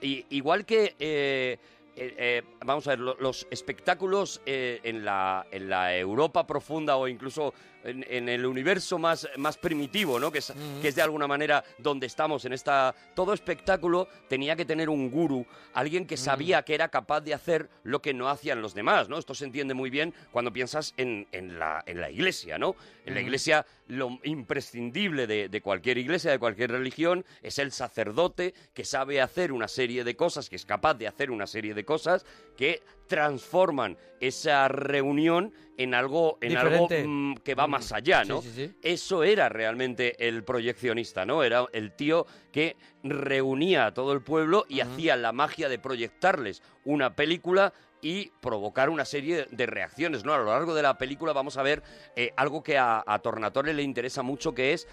Speaker 2: y igual que, eh, eh, eh, vamos a ver, lo- los espectáculos eh, en, la, en la Europa profunda o incluso en, en el universo más, más primitivo, ¿no? Que es, que es de alguna manera donde estamos en esta... Todo espectáculo tenía que tener un gurú, alguien que sabía que era capaz de hacer lo que no hacían los demás, ¿no? Esto se entiende muy bien cuando piensas en, en la, en la iglesia, ¿no? En la iglesia lo imprescindible de, de cualquier iglesia, de cualquier religión, es el sacerdote que sabe hacer una serie de cosas, que es capaz de hacer una serie de cosas que transforman esa reunión en algo, en algo mm, que va más allá, ¿no?
Speaker 1: Sí, sí, sí.
Speaker 2: Eso era realmente el proyeccionista, ¿no? Era el tío que reunía a todo el pueblo y hacía la magia de proyectarles una película y provocar una serie de reacciones, ¿no? A lo largo de la película vamos a ver eh, algo que a, a Tornatore le interesa mucho, que es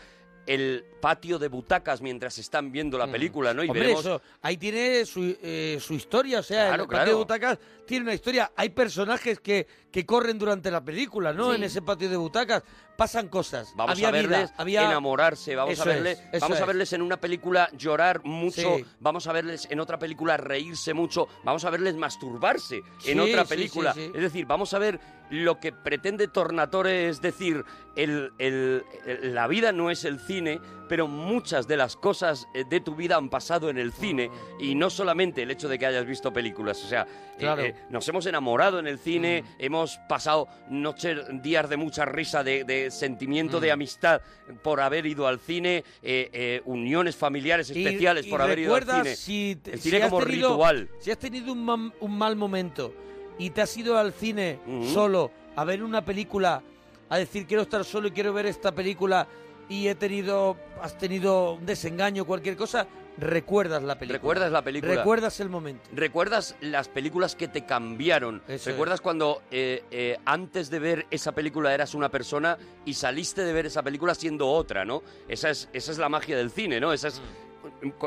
Speaker 2: el patio de butacas mientras están viendo la película, ¿no? Y
Speaker 1: Mm. Hombre,
Speaker 2: veremos
Speaker 1: eso, ahí tiene su, eh, su historia, o sea,
Speaker 2: Claro,
Speaker 1: el patio
Speaker 2: claro.
Speaker 1: de butacas tiene una historia. Hay personajes que, que corren durante la película, ¿no?
Speaker 3: Sí.
Speaker 1: En ese patio de butacas pasan cosas.
Speaker 2: Vamos
Speaker 1: había
Speaker 2: a verles
Speaker 1: vida, había...
Speaker 2: enamorarse, vamos
Speaker 1: Eso
Speaker 2: a verles,
Speaker 1: es,
Speaker 2: vamos a
Speaker 1: es.
Speaker 2: verles en una película llorar mucho,
Speaker 1: Sí.
Speaker 2: vamos a verles en otra película reírse mucho, vamos a verles masturbarse en otra película. Es decir, vamos a ver lo que pretende Tornatore, es decir, el, el- el- la vida no es el cine, pero muchas de las cosas eh, de tu vida han pasado en el cine y no solamente el hecho de que hayas visto películas, o sea, eh,
Speaker 1: Claro.
Speaker 2: eh, nos hemos enamorado en el cine, hemos pasado noches, días de mucha risa, de, de sentimiento de amistad por haber ido al cine, eh, eh, uniones familiares especiales
Speaker 1: y
Speaker 2: por haber ido al cine.
Speaker 1: Si,
Speaker 2: El cine como
Speaker 1: tenido-
Speaker 2: ritual.
Speaker 1: Si has tenido un mal momento y te has ido al cine solo a ver una película, a decir quiero estar solo y quiero ver esta película y he tenido, has tenido un desengaño, cualquier cosa, recuerdas la película.
Speaker 2: ¿Recuerdas la película?
Speaker 1: Recuerdas el momento.
Speaker 2: ¿Recuerdas las películas que te cambiaron?
Speaker 1: Eso
Speaker 2: ¿Recuerdas cuando eh, eh, antes de ver esa película eras una persona y saliste de ver esa película siendo otra, ¿no? Esa es, esa es la magia del cine, ¿no? Esa es,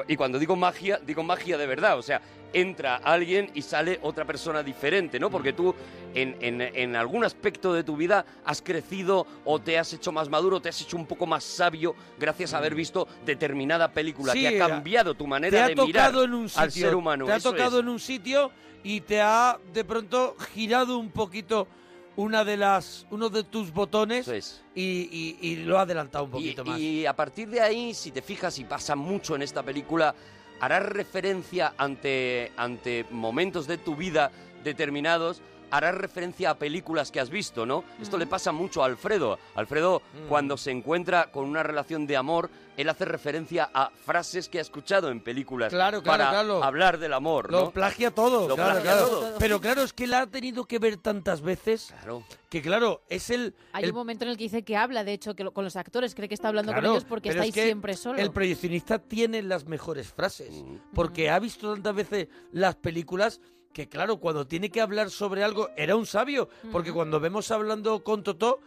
Speaker 2: Y cuando digo magia, digo magia de verdad. O sea, entra alguien y sale otra persona diferente, ¿no? Porque tú en, en- en algún aspecto de tu vida has crecido o te has hecho más maduro, te has hecho un poco más sabio gracias a haber visto determinada película
Speaker 1: Sí,
Speaker 2: que ha
Speaker 1: era-
Speaker 2: cambiado tu manera de mirar
Speaker 1: tocado en un sitio.
Speaker 2: al ser humano.
Speaker 1: Te ha
Speaker 2: Eso
Speaker 1: tocado
Speaker 2: es.
Speaker 1: en un sitio y te ha de pronto girado un poquito una de las uno de tus botones
Speaker 2: es.
Speaker 1: y, y- y lo ha adelantado un
Speaker 2: Y,
Speaker 1: poquito más.
Speaker 2: y a partir de ahí, si te fijas y pasa mucho en esta película, harás referencia ante, ante momentos de tu vida determinados, harás referencia a películas que has visto, ¿no? Esto le pasa mucho a Alfredo. Alfredo,
Speaker 1: Mm.
Speaker 2: cuando se encuentra con una relación de amor, él hace referencia a frases que ha escuchado en películas
Speaker 1: Claro, claro,
Speaker 2: para
Speaker 1: claro.
Speaker 2: hablar del amor, ¿no?
Speaker 1: Lo plagia todo,
Speaker 2: Lo
Speaker 1: claro,
Speaker 2: plagia
Speaker 1: claro.
Speaker 2: todo.
Speaker 1: Pero claro, es que la ha tenido que ver tantas veces
Speaker 2: Claro.
Speaker 1: que claro, es el,
Speaker 3: Hay
Speaker 1: el-
Speaker 3: un momento en el que dice que habla, de hecho, que lo- con los actores, cree que está hablando
Speaker 1: Claro,
Speaker 3: con ellos porque está
Speaker 1: es
Speaker 3: ahí
Speaker 1: que
Speaker 3: siempre solo.
Speaker 1: El proyeccionista tiene las mejores frases,
Speaker 2: Mm.
Speaker 1: porque ha visto tantas veces las películas que, claro, cuando tiene que hablar sobre algo, era un sabio, porque cuando vemos hablando con Totó,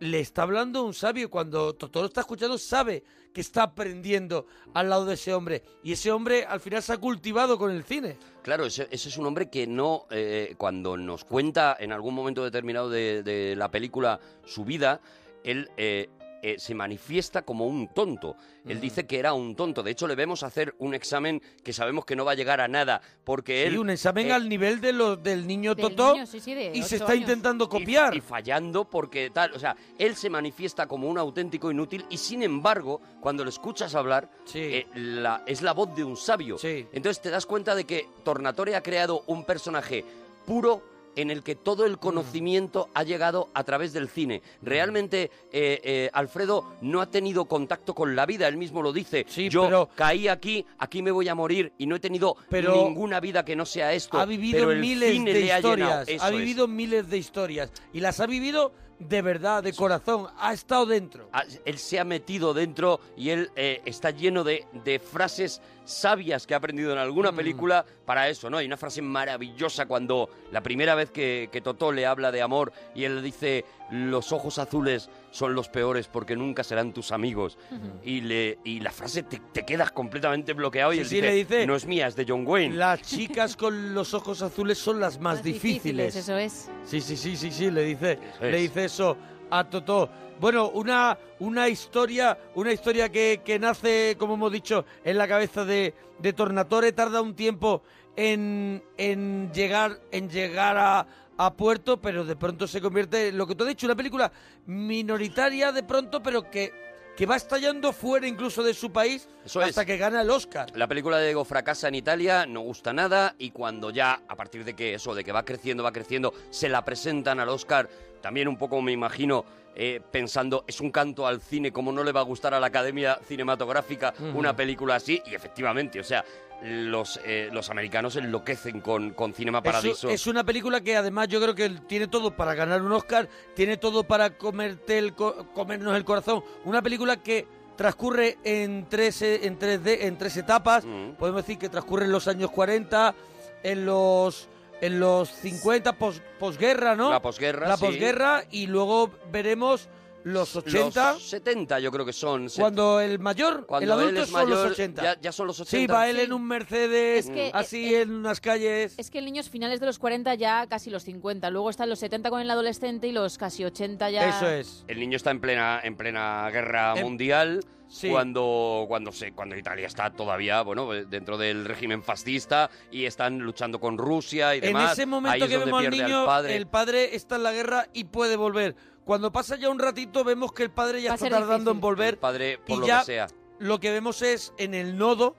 Speaker 1: le está hablando un sabio, cuando Totó lo está escuchando, sabe que está aprendiendo al lado de ese hombre, y ese hombre al final se ha cultivado con el cine.
Speaker 2: Claro, ese, ese es un hombre que no, eh, cuando nos cuenta en algún momento determinado de, de la película su vida, él eh, eh, se manifiesta como un tonto. Él
Speaker 1: Mm.
Speaker 2: dice que era un tonto. De hecho, le vemos hacer un examen que sabemos que no va a llegar a nada porque él...
Speaker 1: Y un examen
Speaker 2: eh,
Speaker 1: al nivel de los del niño
Speaker 3: Del
Speaker 1: Totó
Speaker 3: niño, sí, sí, de
Speaker 1: y se está
Speaker 3: años.
Speaker 1: intentando
Speaker 2: y-
Speaker 1: copiar.
Speaker 2: Y, fallando porque tal, o sea, él se manifiesta como un auténtico inútil y sin embargo, cuando lo escuchas hablar,
Speaker 1: Sí.
Speaker 2: eh, la- es la voz de un sabio.
Speaker 1: Sí.
Speaker 2: Entonces te das cuenta de que Tornatore ha creado un personaje puro en el que todo
Speaker 1: Mm.
Speaker 2: el conocimiento ha llegado a través del cine. Realmente eh, eh, Alfredo no ha tenido contacto con la vida, él mismo lo dice.
Speaker 1: Sí,
Speaker 2: Yo
Speaker 1: pero-
Speaker 2: caí aquí, aquí me voy a morir y no he tenido
Speaker 1: Pero
Speaker 2: ninguna vida que no sea esto.
Speaker 1: ha vivido
Speaker 2: pero el
Speaker 1: miles
Speaker 2: cine
Speaker 1: de
Speaker 2: ha
Speaker 1: historias, ha
Speaker 2: es.
Speaker 1: vivido miles de historias y las ha vivido de verdad, de corazón, ha estado dentro.
Speaker 2: Ah, Él se ha metido dentro y él eh, está lleno de, de frases sabias que ha aprendido en
Speaker 1: Mm.
Speaker 2: alguna película para eso, ¿no? Hay una frase maravillosa cuando la primera vez que, que Totó le habla de amor y él le dice los ojos azules son los peores porque nunca serán tus amigos. y, le, y la frase te, te quedas completamente bloqueado y
Speaker 1: Sí,
Speaker 2: él
Speaker 1: sí,
Speaker 2: dice,
Speaker 1: le dice,
Speaker 2: no es mía, es de John Wayne.
Speaker 1: Las chicas con los ojos azules son las más,
Speaker 3: Más
Speaker 1: difíciles.
Speaker 3: Eso es.
Speaker 1: Sí, sí, sí, sí, sí, le dice,
Speaker 2: Eso
Speaker 1: le
Speaker 2: es.
Speaker 1: dice eso a Totó. Bueno, una, una historia, una historia que, que nace, como hemos dicho, en la cabeza de, de Tornatore, tarda un tiempo en, en llegar, en llegar a, a puerto, pero de pronto se convierte en lo que tú has dicho, una película minoritaria de pronto, pero que, que va estallando fuera incluso de su país
Speaker 2: Eso
Speaker 1: hasta
Speaker 2: es.
Speaker 1: que gana el Oscar.
Speaker 2: La película de Ego fracasa en Italia, no gusta nada y cuando ya, a partir de que eso, de que va creciendo, va creciendo, se la presentan al Oscar, también un poco me imagino eh, pensando, es un canto al cine, como no le va a gustar a la Academia Cinematográfica una película así? Y efectivamente, o sea, los, eh, los americanos enloquecen con, con Cinema
Speaker 1: Es,
Speaker 2: Paradiso.
Speaker 1: es una película que además yo creo que tiene todo para ganar un Oscar, tiene todo para comerte el co- comernos el corazón. Una película que transcurre en tres, eh, en tres, de- en tres etapas.
Speaker 2: Mm.
Speaker 1: Podemos decir que transcurre en los años 40, en los en los 50, pos- posguerra, ¿no?
Speaker 2: La posguerra,
Speaker 1: La
Speaker 2: sí.
Speaker 1: posguerra y luego veremos los 80,
Speaker 2: Los 70 yo creo que son.
Speaker 1: cuando el mayor,
Speaker 2: cuando
Speaker 1: el adulto
Speaker 2: él es
Speaker 1: son
Speaker 2: mayor,
Speaker 1: los 80.
Speaker 2: Ya, ya son los 80.
Speaker 1: Sí, va él
Speaker 3: Sí.
Speaker 1: en un Mercedes,
Speaker 3: Es que,
Speaker 1: así
Speaker 3: eh,
Speaker 1: en unas calles.
Speaker 3: Es que el niño es finales de los 40 ya casi los 50. Luego están los 70 con el adolescente y los casi 80 ya.
Speaker 1: Eso es.
Speaker 2: El niño está en plena, en plena guerra
Speaker 1: En-
Speaker 2: mundial.
Speaker 1: Sí.
Speaker 2: Cuando, cuando, se, cuando Italia está todavía bueno dentro del régimen fascista y están luchando con Rusia y
Speaker 1: En
Speaker 2: demás.
Speaker 1: ese
Speaker 2: Ahí
Speaker 1: momento
Speaker 2: es
Speaker 1: que
Speaker 2: donde
Speaker 1: vemos al
Speaker 2: pierde
Speaker 1: niño,
Speaker 2: padre.
Speaker 1: el padre está en la guerra y puede volver. Cuando pasa ya un ratito, vemos que el padre ya
Speaker 3: Va a
Speaker 1: está
Speaker 3: ser
Speaker 1: tardando
Speaker 3: difícil.
Speaker 1: en volver.
Speaker 2: El padre, por
Speaker 1: y
Speaker 2: lo
Speaker 1: ya
Speaker 2: que sea.
Speaker 1: Lo que vemos es en el nodo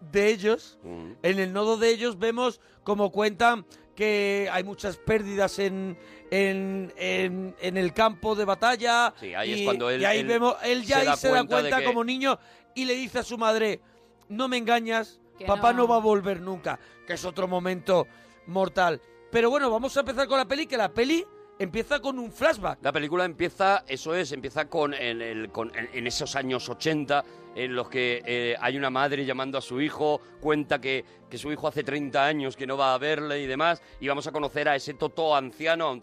Speaker 1: de ellos,
Speaker 2: Mm.
Speaker 1: en el nodo de ellos vemos como cuentan que hay muchas pérdidas en, en, en, en el campo de batalla.
Speaker 2: Sí, ahí es
Speaker 1: y,
Speaker 2: cuando él-
Speaker 1: y ahí
Speaker 2: él
Speaker 1: vemos, él ya
Speaker 2: se
Speaker 1: ahí
Speaker 2: da
Speaker 1: se da
Speaker 2: cuenta de
Speaker 1: cuenta
Speaker 2: que-
Speaker 1: como niño y le dice a su madre, no me engañas,
Speaker 3: Que
Speaker 1: papá no.
Speaker 3: no.
Speaker 1: va a volver nunca, que es otro momento mortal. Pero bueno, vamos a empezar con la peli, que la peli empieza con un flashback.
Speaker 2: La película empieza, eso es, empieza con, en, el- con- en- en esos años 80 en los que eh, hay una madre llamando a su hijo, cuenta que, que su hijo hace 30 años que no va a verle y demás, y vamos a conocer a ese Totó anciano,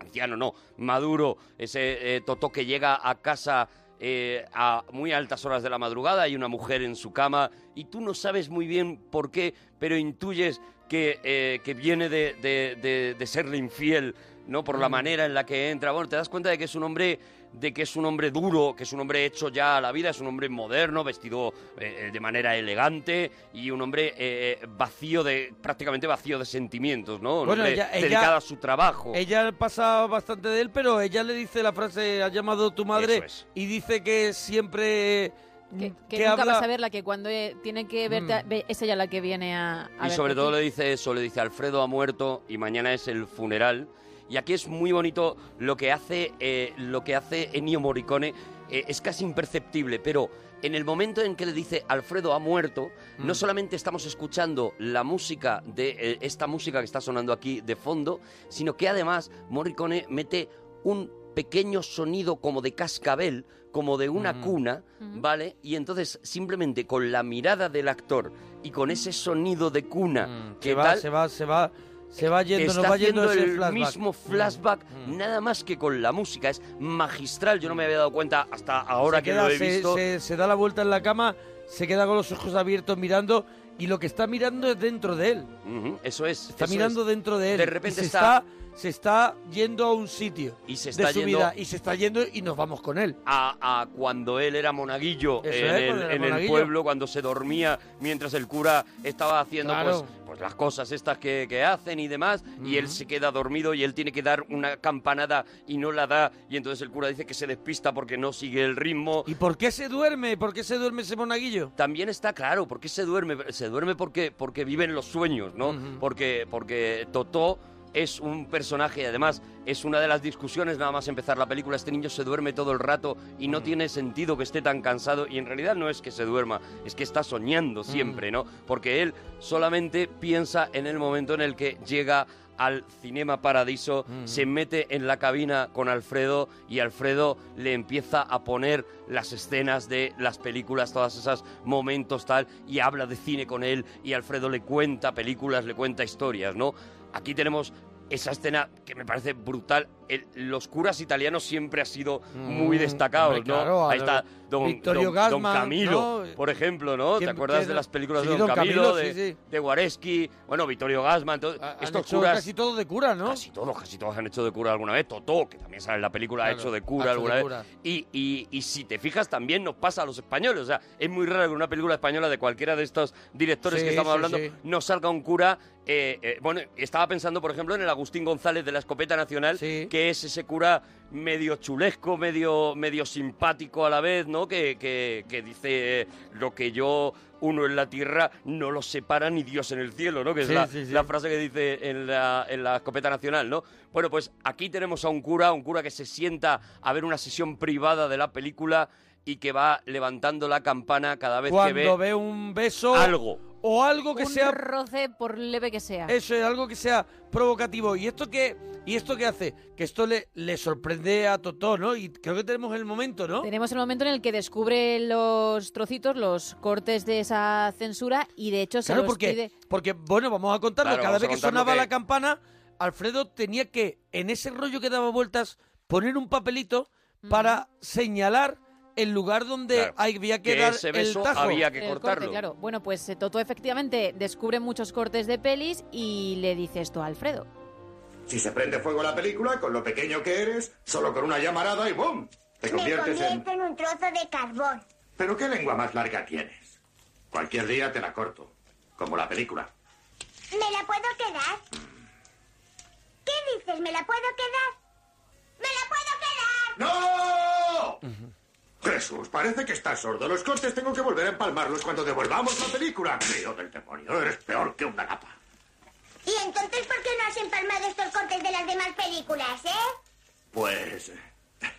Speaker 2: anciano no, maduro, ese eh, Totó que llega a casa eh, a muy altas horas de la madrugada, hay una mujer en su cama, y tú no sabes muy bien por qué, pero intuyes que, eh, que viene de, de- de- de serle infiel, ¿no? Por la manera en la que entra. Bueno, te das cuenta de que es un hombre de que es un hombre duro, que es un hombre hecho ya a la vida, es un hombre moderno, vestido eh, de manera elegante y un hombre eh, vacío de, prácticamente vacío de sentimientos, ¿no? Un
Speaker 1: Bueno,
Speaker 2: hombre
Speaker 1: ella- ella-
Speaker 2: dedicado a su trabajo.
Speaker 1: Ella pasa bastante de él, pero ella le dice la frase, ha llamado tu madre,
Speaker 2: es.
Speaker 1: y dice que siempre...
Speaker 3: Que,
Speaker 1: mm,
Speaker 3: que nunca
Speaker 1: habla-
Speaker 3: vas a verla, que cuando eh, tiene que verte, a-
Speaker 1: Mm.
Speaker 3: ve- es ella la que viene a, a
Speaker 2: Y
Speaker 3: verte
Speaker 2: sobre todo
Speaker 3: ti.
Speaker 2: le dice eso, le dice Alfredo ha muerto y mañana es el funeral. Y aquí es muy bonito lo que hace, eh, lo que hace Ennio Morricone, eh, es casi imperceptible, pero en el momento en que le dice Alfredo ha muerto, no
Speaker 1: Mm.
Speaker 2: solamente estamos escuchando la música de eh, esta música que está sonando aquí de fondo, sino que además Morricone mete un pequeño sonido como de cascabel, como de una
Speaker 1: Mm.
Speaker 2: cuna. ¿vale? Y entonces simplemente con la mirada del actor y con ese sonido de cuna
Speaker 1: Mm,
Speaker 2: que
Speaker 1: se va,
Speaker 2: tal,
Speaker 1: se va, se va, se va yendo,
Speaker 2: está
Speaker 1: nos va yendo
Speaker 2: haciendo
Speaker 1: ese
Speaker 2: el
Speaker 1: flashback.
Speaker 2: mismo
Speaker 1: Mm,
Speaker 2: flashback,
Speaker 1: mm.
Speaker 2: nada más que con la música. Es magistral, yo no me había dado cuenta hasta ahora
Speaker 1: Se
Speaker 2: que
Speaker 1: queda-
Speaker 2: lo he
Speaker 1: se-
Speaker 2: visto.
Speaker 1: Se, se da la vuelta en la cama, se queda con los ojos abiertos mirando y lo que está mirando es dentro de él.
Speaker 2: Eso es.
Speaker 1: Está
Speaker 2: eso
Speaker 1: mirando
Speaker 2: es.
Speaker 1: dentro de él.
Speaker 2: De
Speaker 1: y
Speaker 2: repente está-
Speaker 1: se está yendo a un sitio
Speaker 2: Y se
Speaker 1: de
Speaker 2: está
Speaker 1: su
Speaker 2: yendo-
Speaker 1: vida y se está yendo y nos vamos con él.
Speaker 2: a, a cuando él era monaguillo
Speaker 1: Eso
Speaker 2: en,
Speaker 1: es,
Speaker 2: el, pueblo, cuando se dormía mientras el cura estaba haciendo
Speaker 1: Claro.
Speaker 2: pues, pues las cosas estas que, que hacen y demás, y él se queda dormido y él tiene que dar una campanada y no la da, y entonces el cura dice que se despista porque no sigue el ritmo.
Speaker 1: ¿Y por qué se duerme? ¿Por qué se duerme ese monaguillo?
Speaker 2: También está claro, ¿por qué se duerme? Se duerme porque, porque vive en los sueños, ¿no? Porque, porque Totó es un personaje y además es una de las discusiones nada más empezar la película. Este niño se duerme todo el rato y no tiene sentido que esté tan cansado y en realidad no es que se duerma, es que está soñando siempre, ¿no? Porque él solamente piensa en el momento en el que llega al Cinema Paradiso, se mete en la cabina con Alfredo y Alfredo le empieza a poner las escenas de las películas, todas esas momentos tal, y habla de cine con él y Alfredo le cuenta películas, le cuenta historias, ¿no? Aquí tenemos esa escena que me parece brutal. El- los curas italianos siempre han sido muy
Speaker 1: Mm,
Speaker 2: destacados,
Speaker 1: hombre,
Speaker 2: ¿no?
Speaker 1: claro,
Speaker 2: Ahí está Don,
Speaker 1: Victorio
Speaker 2: don- don
Speaker 1: Gassman,
Speaker 2: Camilo,
Speaker 1: ¿no?
Speaker 2: por ejemplo, ¿no? ¿Te
Speaker 1: ¿Quién-
Speaker 2: acuerdas de las películas
Speaker 1: sí,
Speaker 2: de Don,
Speaker 1: don
Speaker 2: Camilo,
Speaker 1: Camilo,
Speaker 2: de,
Speaker 1: sí, sí.
Speaker 2: de Guareschi, bueno, Vittorio Gassman, todo-
Speaker 1: Ha-
Speaker 2: estos curas
Speaker 1: casi todo de cura, ¿no?
Speaker 2: Casi todos, casi todos han hecho de cura alguna vez. Totó, que también sale en la película, ha hecho de cura
Speaker 1: hecho
Speaker 2: alguna
Speaker 1: de
Speaker 2: vez.
Speaker 1: cura.
Speaker 2: Y, y- y si te fijas, también nos pasa a los españoles. O sea, es muy raro que una película española de cualquiera de estos directores que estamos hablando
Speaker 1: sí.
Speaker 2: no salga un cura. Eh, eh, bueno, estaba pensando, por ejemplo, en el Agustín González de la Escopeta Nacional,
Speaker 1: Sí.
Speaker 2: que es ese cura medio chulesco, medio, medio simpático a la vez, ¿no? Que, que- que dice eh, lo que yo uno en la tierra no lo separa ni Dios en el cielo, ¿no? Que es
Speaker 1: Sí,
Speaker 2: la,
Speaker 1: sí, sí.
Speaker 2: la frase que dice en la, en la escopeta nacional, ¿no? Bueno, pues aquí tenemos a un cura, un cura que se sienta a ver una sesión privada de la película y que va levantando la campana cada vez
Speaker 1: Cuando
Speaker 2: que ve,
Speaker 1: ve un beso
Speaker 2: algo.
Speaker 1: o algo que
Speaker 3: un
Speaker 1: sea
Speaker 3: roce por leve que sea.
Speaker 1: Eso es algo que sea provocativo. ¿Y esto qué, y esto qué hace? Que esto le, le sorprende a Totó, ¿no? Y creo que tenemos el momento, ¿no?
Speaker 3: Tenemos el momento en el que descubre los trocitos, los cortes de esa censura y de hecho se
Speaker 1: Claro,
Speaker 3: los
Speaker 1: porque,
Speaker 3: pide.
Speaker 1: porque, bueno, vamos a contarlo.
Speaker 2: Claro,
Speaker 1: Cada vez que sonaba
Speaker 2: que-
Speaker 1: la campana, Alfredo tenía que, en ese rollo que daba vueltas, poner un papelito para señalar el lugar donde
Speaker 2: Claro.
Speaker 1: había que,
Speaker 2: Que
Speaker 1: dar
Speaker 2: ese
Speaker 1: el
Speaker 2: beso
Speaker 1: tajo.
Speaker 2: había que
Speaker 3: el corte,
Speaker 2: cortarlo.
Speaker 3: claro. Bueno, pues eh, Toto efectivamente descubre muchos cortes de pelis y le dice esto a Alfredo.
Speaker 4: Si se prende fuego la película, con lo pequeño que eres, solo con una llamarada y ¡boom! Te
Speaker 5: Me
Speaker 4: conviertes en...
Speaker 5: convierto en un trozo de carbón.
Speaker 4: ¿Pero qué lengua más larga tienes? Cualquier día te la corto, como la película.
Speaker 5: ¿Me la puedo quedar? ¿Qué dices? ¿Me la puedo quedar? ¡Me la puedo quedar!
Speaker 4: ¡No! Jesús, parece que estás sordo. Los cortes tengo que volver a empalmarlos cuando devolvamos la película. Crío del demonio, eres peor que una lapa.
Speaker 5: ¿Y entonces por qué no has empalmado estos cortes de las demás películas, eh?
Speaker 4: Pues...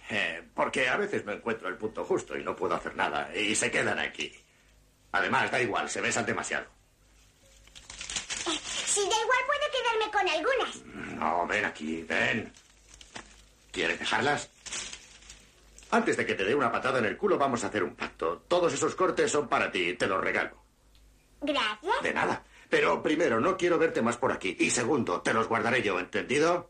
Speaker 4: eh, porque a veces me encuentro el punto justo y no puedo hacer nada y se quedan aquí. Además, da igual, se besan demasiado.
Speaker 5: Si da igual, puedo quedarme con algunas.
Speaker 4: No, ven aquí, ven. ¿Quieres dejarlas? Antes de que te dé una patada en el culo, vamos a hacer un pacto. Todos esos cortes son para ti, te los regalo.
Speaker 5: Gracias.
Speaker 4: De nada. Pero primero, no quiero verte más por aquí. Y segundo, te los guardaré yo, ¿entendido?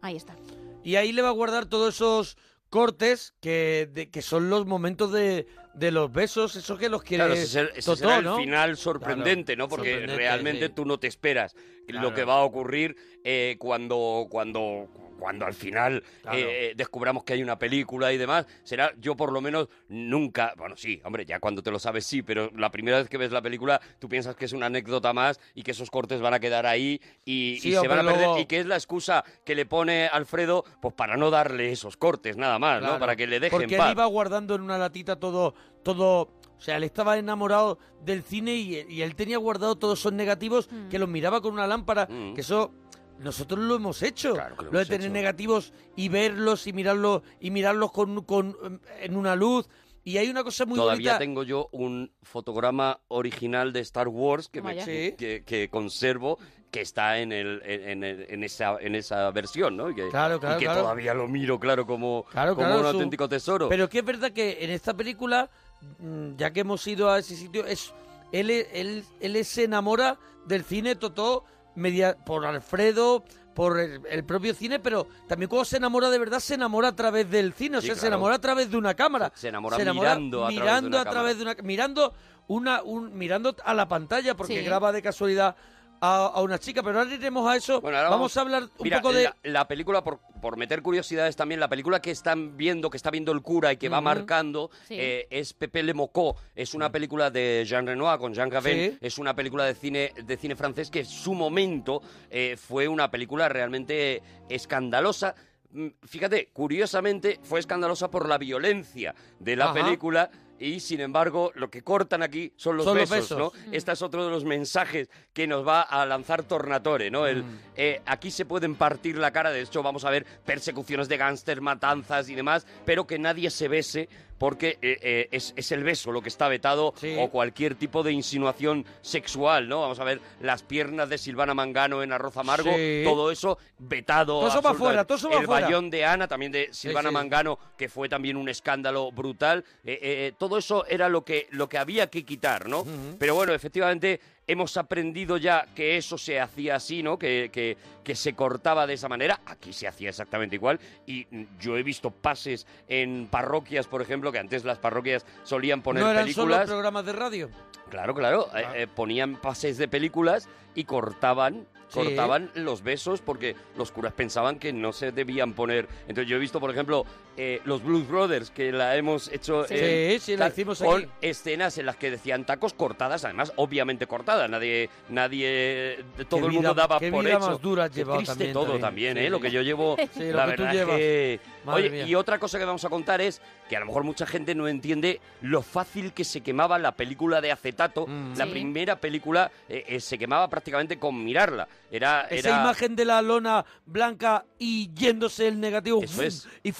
Speaker 3: Ahí está.
Speaker 1: Y ahí le va a guardar todos esos cortes que, de- que son los momentos de, de los besos, esos que los quiere
Speaker 2: Claro, ese, ese
Speaker 1: Totó,
Speaker 2: será el
Speaker 1: ¿no?
Speaker 2: final sorprendente,
Speaker 1: Claro,
Speaker 2: ¿no? Porque
Speaker 1: sorprendente,
Speaker 2: realmente
Speaker 1: sí.
Speaker 2: tú no te esperas
Speaker 1: Claro.
Speaker 2: lo que va a ocurrir eh, cuando, cuando, cuando al final
Speaker 1: Claro.
Speaker 2: eh, descubramos que hay una película y demás. Será, yo por lo menos nunca, bueno, sí, hombre, ya cuando te lo sabes sí, pero la primera vez que ves la película tú piensas que es una anécdota más y que esos cortes van a quedar ahí y,
Speaker 1: Sí,
Speaker 2: y se van a perder
Speaker 1: luego-
Speaker 2: y que es la excusa que le pone Alfredo pues para no darle esos cortes nada más, ¿no? Para que le dejen
Speaker 1: Porque
Speaker 2: paz.
Speaker 1: él iba guardando en una latita todo, todo, o sea, él estaba enamorado del cine y, y él tenía guardado todos esos negativos que los miraba con una lámpara,
Speaker 2: Mm.
Speaker 1: que eso nosotros lo hemos hecho,
Speaker 2: Claro que lo
Speaker 1: lo de tener
Speaker 2: hecho.
Speaker 1: negativos y verlos y mirarlos y mirarlos con, con en una luz y hay una cosa muy
Speaker 2: Todavía
Speaker 1: bonita.
Speaker 2: tengo yo un fotograma original de Star Wars que, me-.
Speaker 1: Sí.
Speaker 2: que, que conservo que está en el en, en- en esa en esa versión, ¿no? Y que,
Speaker 1: Claro, claro,
Speaker 2: y que
Speaker 1: claro.
Speaker 2: todavía lo miro, claro, como,
Speaker 1: Claro,
Speaker 2: como
Speaker 1: claro,
Speaker 2: un
Speaker 1: su-
Speaker 2: auténtico tesoro.
Speaker 1: Pero que es verdad que en esta película, mm, ya que hemos ido a ese sitio, es él, él, él se enamora del cine Totó media, por Alfredo, por el, el propio cine, pero también cuando se enamora de verdad, se enamora a través del cine, o
Speaker 2: Sí,
Speaker 1: sea, se enamora a través de una cámara.
Speaker 2: Se enamora mirando a través de
Speaker 1: mirando
Speaker 2: una
Speaker 1: a través de una mirando una un, mirando a la pantalla porque
Speaker 3: Sí.
Speaker 1: graba de casualidad a, a una chica, pero ahora iremos a eso.
Speaker 2: Bueno, ahora
Speaker 1: vamos, a hablar un
Speaker 2: Mira,
Speaker 1: poco de...
Speaker 2: la, la película, por, por meter curiosidades también, la película que están viendo, que está viendo el cura y que va marcando,
Speaker 3: Sí.
Speaker 2: eh, es Pepe Le Mocó. Es una película de Jean Renoir con Jean Gabin.
Speaker 1: Sí.
Speaker 2: Es una película de cine, de cine francés que en su momento eh, fue una película realmente escandalosa. Mm, Fíjate, curiosamente fue escandalosa por la violencia de la
Speaker 1: Ajá.
Speaker 2: película y sin embargo lo que cortan aquí son los
Speaker 1: Son los
Speaker 2: besos, ¿no?
Speaker 1: besos.
Speaker 2: Este es otro de los mensajes que nos va a lanzar Tornatore, ¿no? El,
Speaker 1: Mm.
Speaker 2: eh, aquí se pueden partir la cara, de hecho vamos a ver persecuciones de gángster, matanzas y demás, pero que nadie se bese porque eh, eh, es, es el beso lo que está vetado
Speaker 1: Sí.
Speaker 2: o cualquier tipo de insinuación sexual, ¿no? Vamos a ver las piernas de Silvana Mangano en Arroz Amargo,
Speaker 1: Sí.
Speaker 2: todo eso vetado.
Speaker 1: Todo eso va fuera, todo eso va
Speaker 2: El
Speaker 1: fuera.
Speaker 2: bayón de Ana, también de Silvana
Speaker 1: sí.
Speaker 2: Mangano, que fue también un escándalo brutal. Eh, eh, todo eso era lo que, lo que había que quitar, ¿no? Pero bueno, efectivamente hemos aprendido ya que eso se hacía así, ¿no? Que, que, que se cortaba de esa manera. Aquí se hacía exactamente igual. Y yo he visto pases en parroquias, por ejemplo, que antes las parroquias solían poner
Speaker 1: no eran
Speaker 2: películas.
Speaker 1: solo programas de radio.
Speaker 2: Claro, claro. eh, eh, ponían pases de películas y cortaban,
Speaker 1: Sí.
Speaker 2: cortaban los besos porque los curas pensaban que no se debían poner. Entonces yo he visto, por ejemplo, eh, los Blues Brothers, que la hemos hecho
Speaker 1: Sí, sí, la hicimos
Speaker 2: con
Speaker 1: aquí.
Speaker 2: escenas en las que decían tacos cortadas, además obviamente cortadas. Nadie, nadie, todo el
Speaker 1: vida-
Speaker 2: mundo daba
Speaker 1: qué
Speaker 2: por
Speaker 1: vida
Speaker 2: hecho.
Speaker 1: más dura
Speaker 2: Qué triste
Speaker 1: también,
Speaker 2: todo
Speaker 1: también.
Speaker 2: también,
Speaker 1: Sí,
Speaker 2: ¿eh? Lo que yo llevo, la verdad es que...
Speaker 1: Madre
Speaker 2: Oye,
Speaker 1: mía.
Speaker 2: y otra cosa que vamos a contar es que a lo mejor mucha gente no entiende lo fácil que se quemaba la película de acetato.
Speaker 1: Mm.
Speaker 2: La primera película eh, eh, se quemaba prácticamente con mirarla. Era,
Speaker 1: Esa
Speaker 2: era-
Speaker 1: imagen de la lona blanca y yéndose el negativo
Speaker 2: Eso es.
Speaker 1: y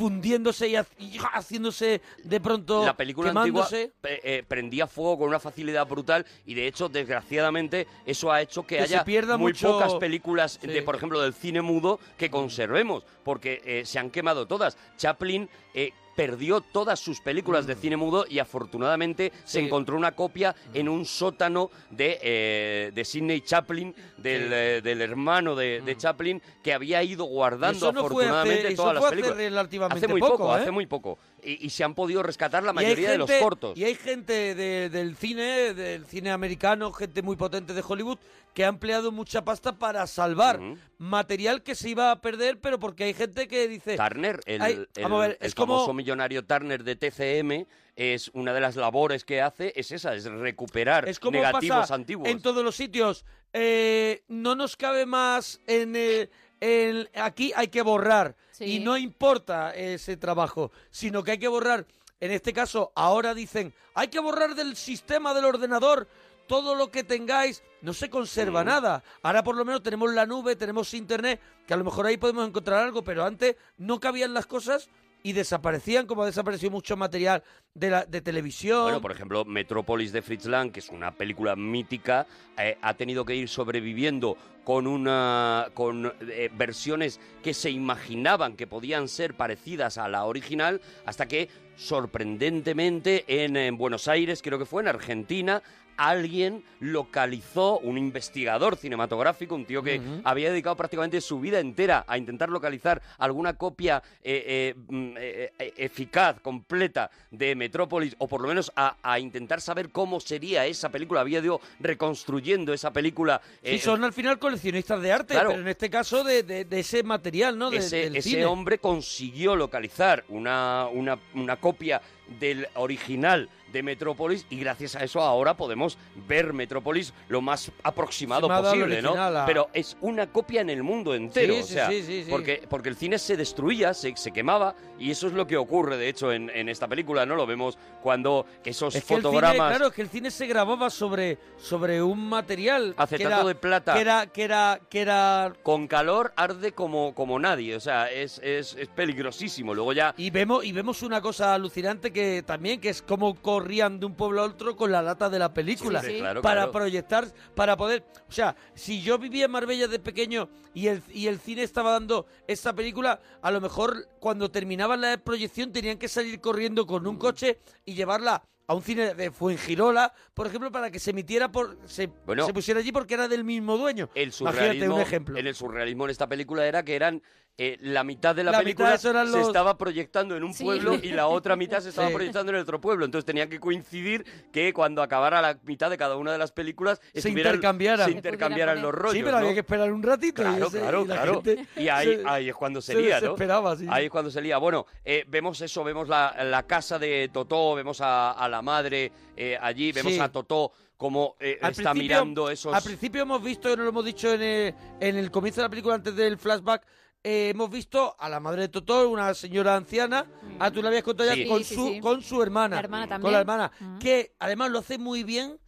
Speaker 1: y, ha- y haciéndose de pronto
Speaker 2: la película antigua
Speaker 1: quemándose.
Speaker 2: eh, eh, prendía fuego con una facilidad brutal y de hecho, desgraciadamente, eso ha hecho que,
Speaker 1: Que se
Speaker 2: haya
Speaker 1: pierda
Speaker 2: muy
Speaker 1: mucho-
Speaker 2: pocas películas,
Speaker 1: Sí.
Speaker 2: de, por ejemplo, del cine mudo que conservemos, porque eh, se han quemado todas. Chaplin eh, perdió todas sus películas de cine mudo y afortunadamente se
Speaker 1: Mm.
Speaker 2: Encontró una copia en un sótano de, eh, de Sidney Chaplin, del,
Speaker 1: Sí. Mm.
Speaker 2: eh, del hermano de, de Chaplin, que había ido guardando
Speaker 1: no hace-
Speaker 2: afortunadamente todas las
Speaker 1: fue hace
Speaker 2: películas.
Speaker 1: relativamente
Speaker 2: hace muy
Speaker 1: poco,
Speaker 2: poco,
Speaker 1: ¿eh?
Speaker 2: hace muy poco. Y, y se han podido rescatar la mayoría de los cortos.
Speaker 1: Y hay gente de- del cine, del cine americano, gente muy potente de Hollywood, que ha empleado mucha pasta para salvar material que se iba a perder, pero porque hay gente que dice...
Speaker 2: Turner, el,
Speaker 1: Ay,
Speaker 2: el-
Speaker 1: vamos a ver,
Speaker 2: el
Speaker 1: es como-
Speaker 2: famoso millonario Turner de TCM, es una de las labores que hace, es esa, es recuperar
Speaker 1: Es como
Speaker 2: negativos
Speaker 1: pasa
Speaker 2: antiguos.
Speaker 1: en todos los sitios. Eh, no nos cabe más en, eh, en- aquí hay que borrar
Speaker 3: Sí.
Speaker 1: y no importa ese trabajo, sino que hay que borrar. En este caso, ahora dicen, hay que borrar del sistema del ordenador todo lo que tengáis. No se conserva nada. Ahora por lo menos tenemos la nube, tenemos internet, que a lo mejor ahí podemos encontrar algo, pero antes no cabían las cosas y desaparecían, como ha desaparecido mucho material de, la, de televisión.
Speaker 2: Bueno, por ejemplo, Metrópolis de Fritz Lang, que es una película mítica, eh, ha tenido que ir sobreviviendo con una con eh, versiones que se imaginaban que podían ser parecidas a la original, hasta que sorprendentemente en, en Buenos Aires, creo que fue en Argentina, alguien localizó, un investigador cinematográfico, un tío que había dedicado prácticamente su vida entera a intentar localizar alguna copia eh, eh, mm, eh, eficaz, completa de Metrópolis, o por lo menos a, a intentar saber cómo sería esa película. Había ido reconstruyendo esa película.
Speaker 1: Sí, son al final coleccionistas de arte,
Speaker 2: Claro.
Speaker 1: pero en este caso de, de- de ese material, ¿no? De-
Speaker 2: ese,
Speaker 1: del
Speaker 2: ese
Speaker 1: cine.
Speaker 2: hombre consiguió localizar una, una, una copia del original de Metrópolis y gracias a eso ahora podemos ver Metrópolis lo más aproximado posible, ¿no?
Speaker 1: a-
Speaker 2: Pero es una copia en el mundo entero,
Speaker 1: Sí,
Speaker 2: o
Speaker 1: sí,
Speaker 2: sea,
Speaker 1: sí, sí, sí.
Speaker 2: Porque, porque el cine se destruía, se, se quemaba y eso es lo que ocurre de hecho en, en esta película, ¿no? Lo vemos cuando esos
Speaker 1: Es que el cine,
Speaker 2: fotogramas...
Speaker 1: claro, es que el cine se grababa sobre, sobre un material que
Speaker 2: Acetato
Speaker 1: era,
Speaker 2: de plata.
Speaker 1: que era que era que era
Speaker 2: Con calor arde como, como nadie, o sea, es, es, es peligrosísimo. Luego ya
Speaker 1: y vemos y vemos una cosa alucinante que también que es como corrían de un pueblo a otro con la lata de la película
Speaker 3: Sí, sí.
Speaker 2: claro,
Speaker 1: para
Speaker 2: claro.
Speaker 1: proyectar para poder o sea si yo vivía en Marbella de pequeño y el y el cine estaba dando esta película a lo mejor cuando terminaba la proyección tenían que salir corriendo con un coche y llevarla a un cine de Fuengirola, por ejemplo, para que se emitiera por se,
Speaker 2: Bueno.
Speaker 1: se pusiera allí porque era del mismo dueño.
Speaker 2: El
Speaker 1: Imagínate
Speaker 2: surrealismo,
Speaker 1: un ejemplo.
Speaker 2: en el surrealismo en esta película era que eran eh, la mitad de la,
Speaker 1: La
Speaker 2: película se estaba proyectando en un
Speaker 3: Sí.
Speaker 2: pueblo y la otra mitad se estaba
Speaker 1: Sí.
Speaker 2: proyectando en el otro pueblo. Entonces tenía que coincidir que cuando acabara la mitad de cada una de las películas
Speaker 1: Se intercambiaran.
Speaker 2: se los rollos.
Speaker 1: sí, pero había que esperar un ratito. y
Speaker 2: Claro,
Speaker 1: ese-
Speaker 2: claro,
Speaker 1: y
Speaker 2: claro.
Speaker 1: gente
Speaker 2: Y ahí,
Speaker 1: se-
Speaker 2: ahí es cuando se,
Speaker 1: se
Speaker 2: lía, ¿no?
Speaker 1: sí.
Speaker 2: Ahí es cuando se lía. Bueno, eh, vemos eso, vemos la, la casa de Totó, vemos a, a la madre eh, allí, vemos a Totó como eh, está mirando esos...
Speaker 1: Al principio hemos visto, lo hemos dicho en el, en el comienzo de la película, antes del flashback, eh, hemos visto a la madre de Totó, una señora anciana, ah, tú la habías contado
Speaker 2: Sí.
Speaker 1: ya, con,
Speaker 3: Sí, sí,
Speaker 1: su,
Speaker 3: sí.
Speaker 1: con su hermana.
Speaker 3: La hermana
Speaker 1: Con
Speaker 3: también.
Speaker 1: la hermana,
Speaker 3: Ujú.
Speaker 1: que además lo hace muy bien.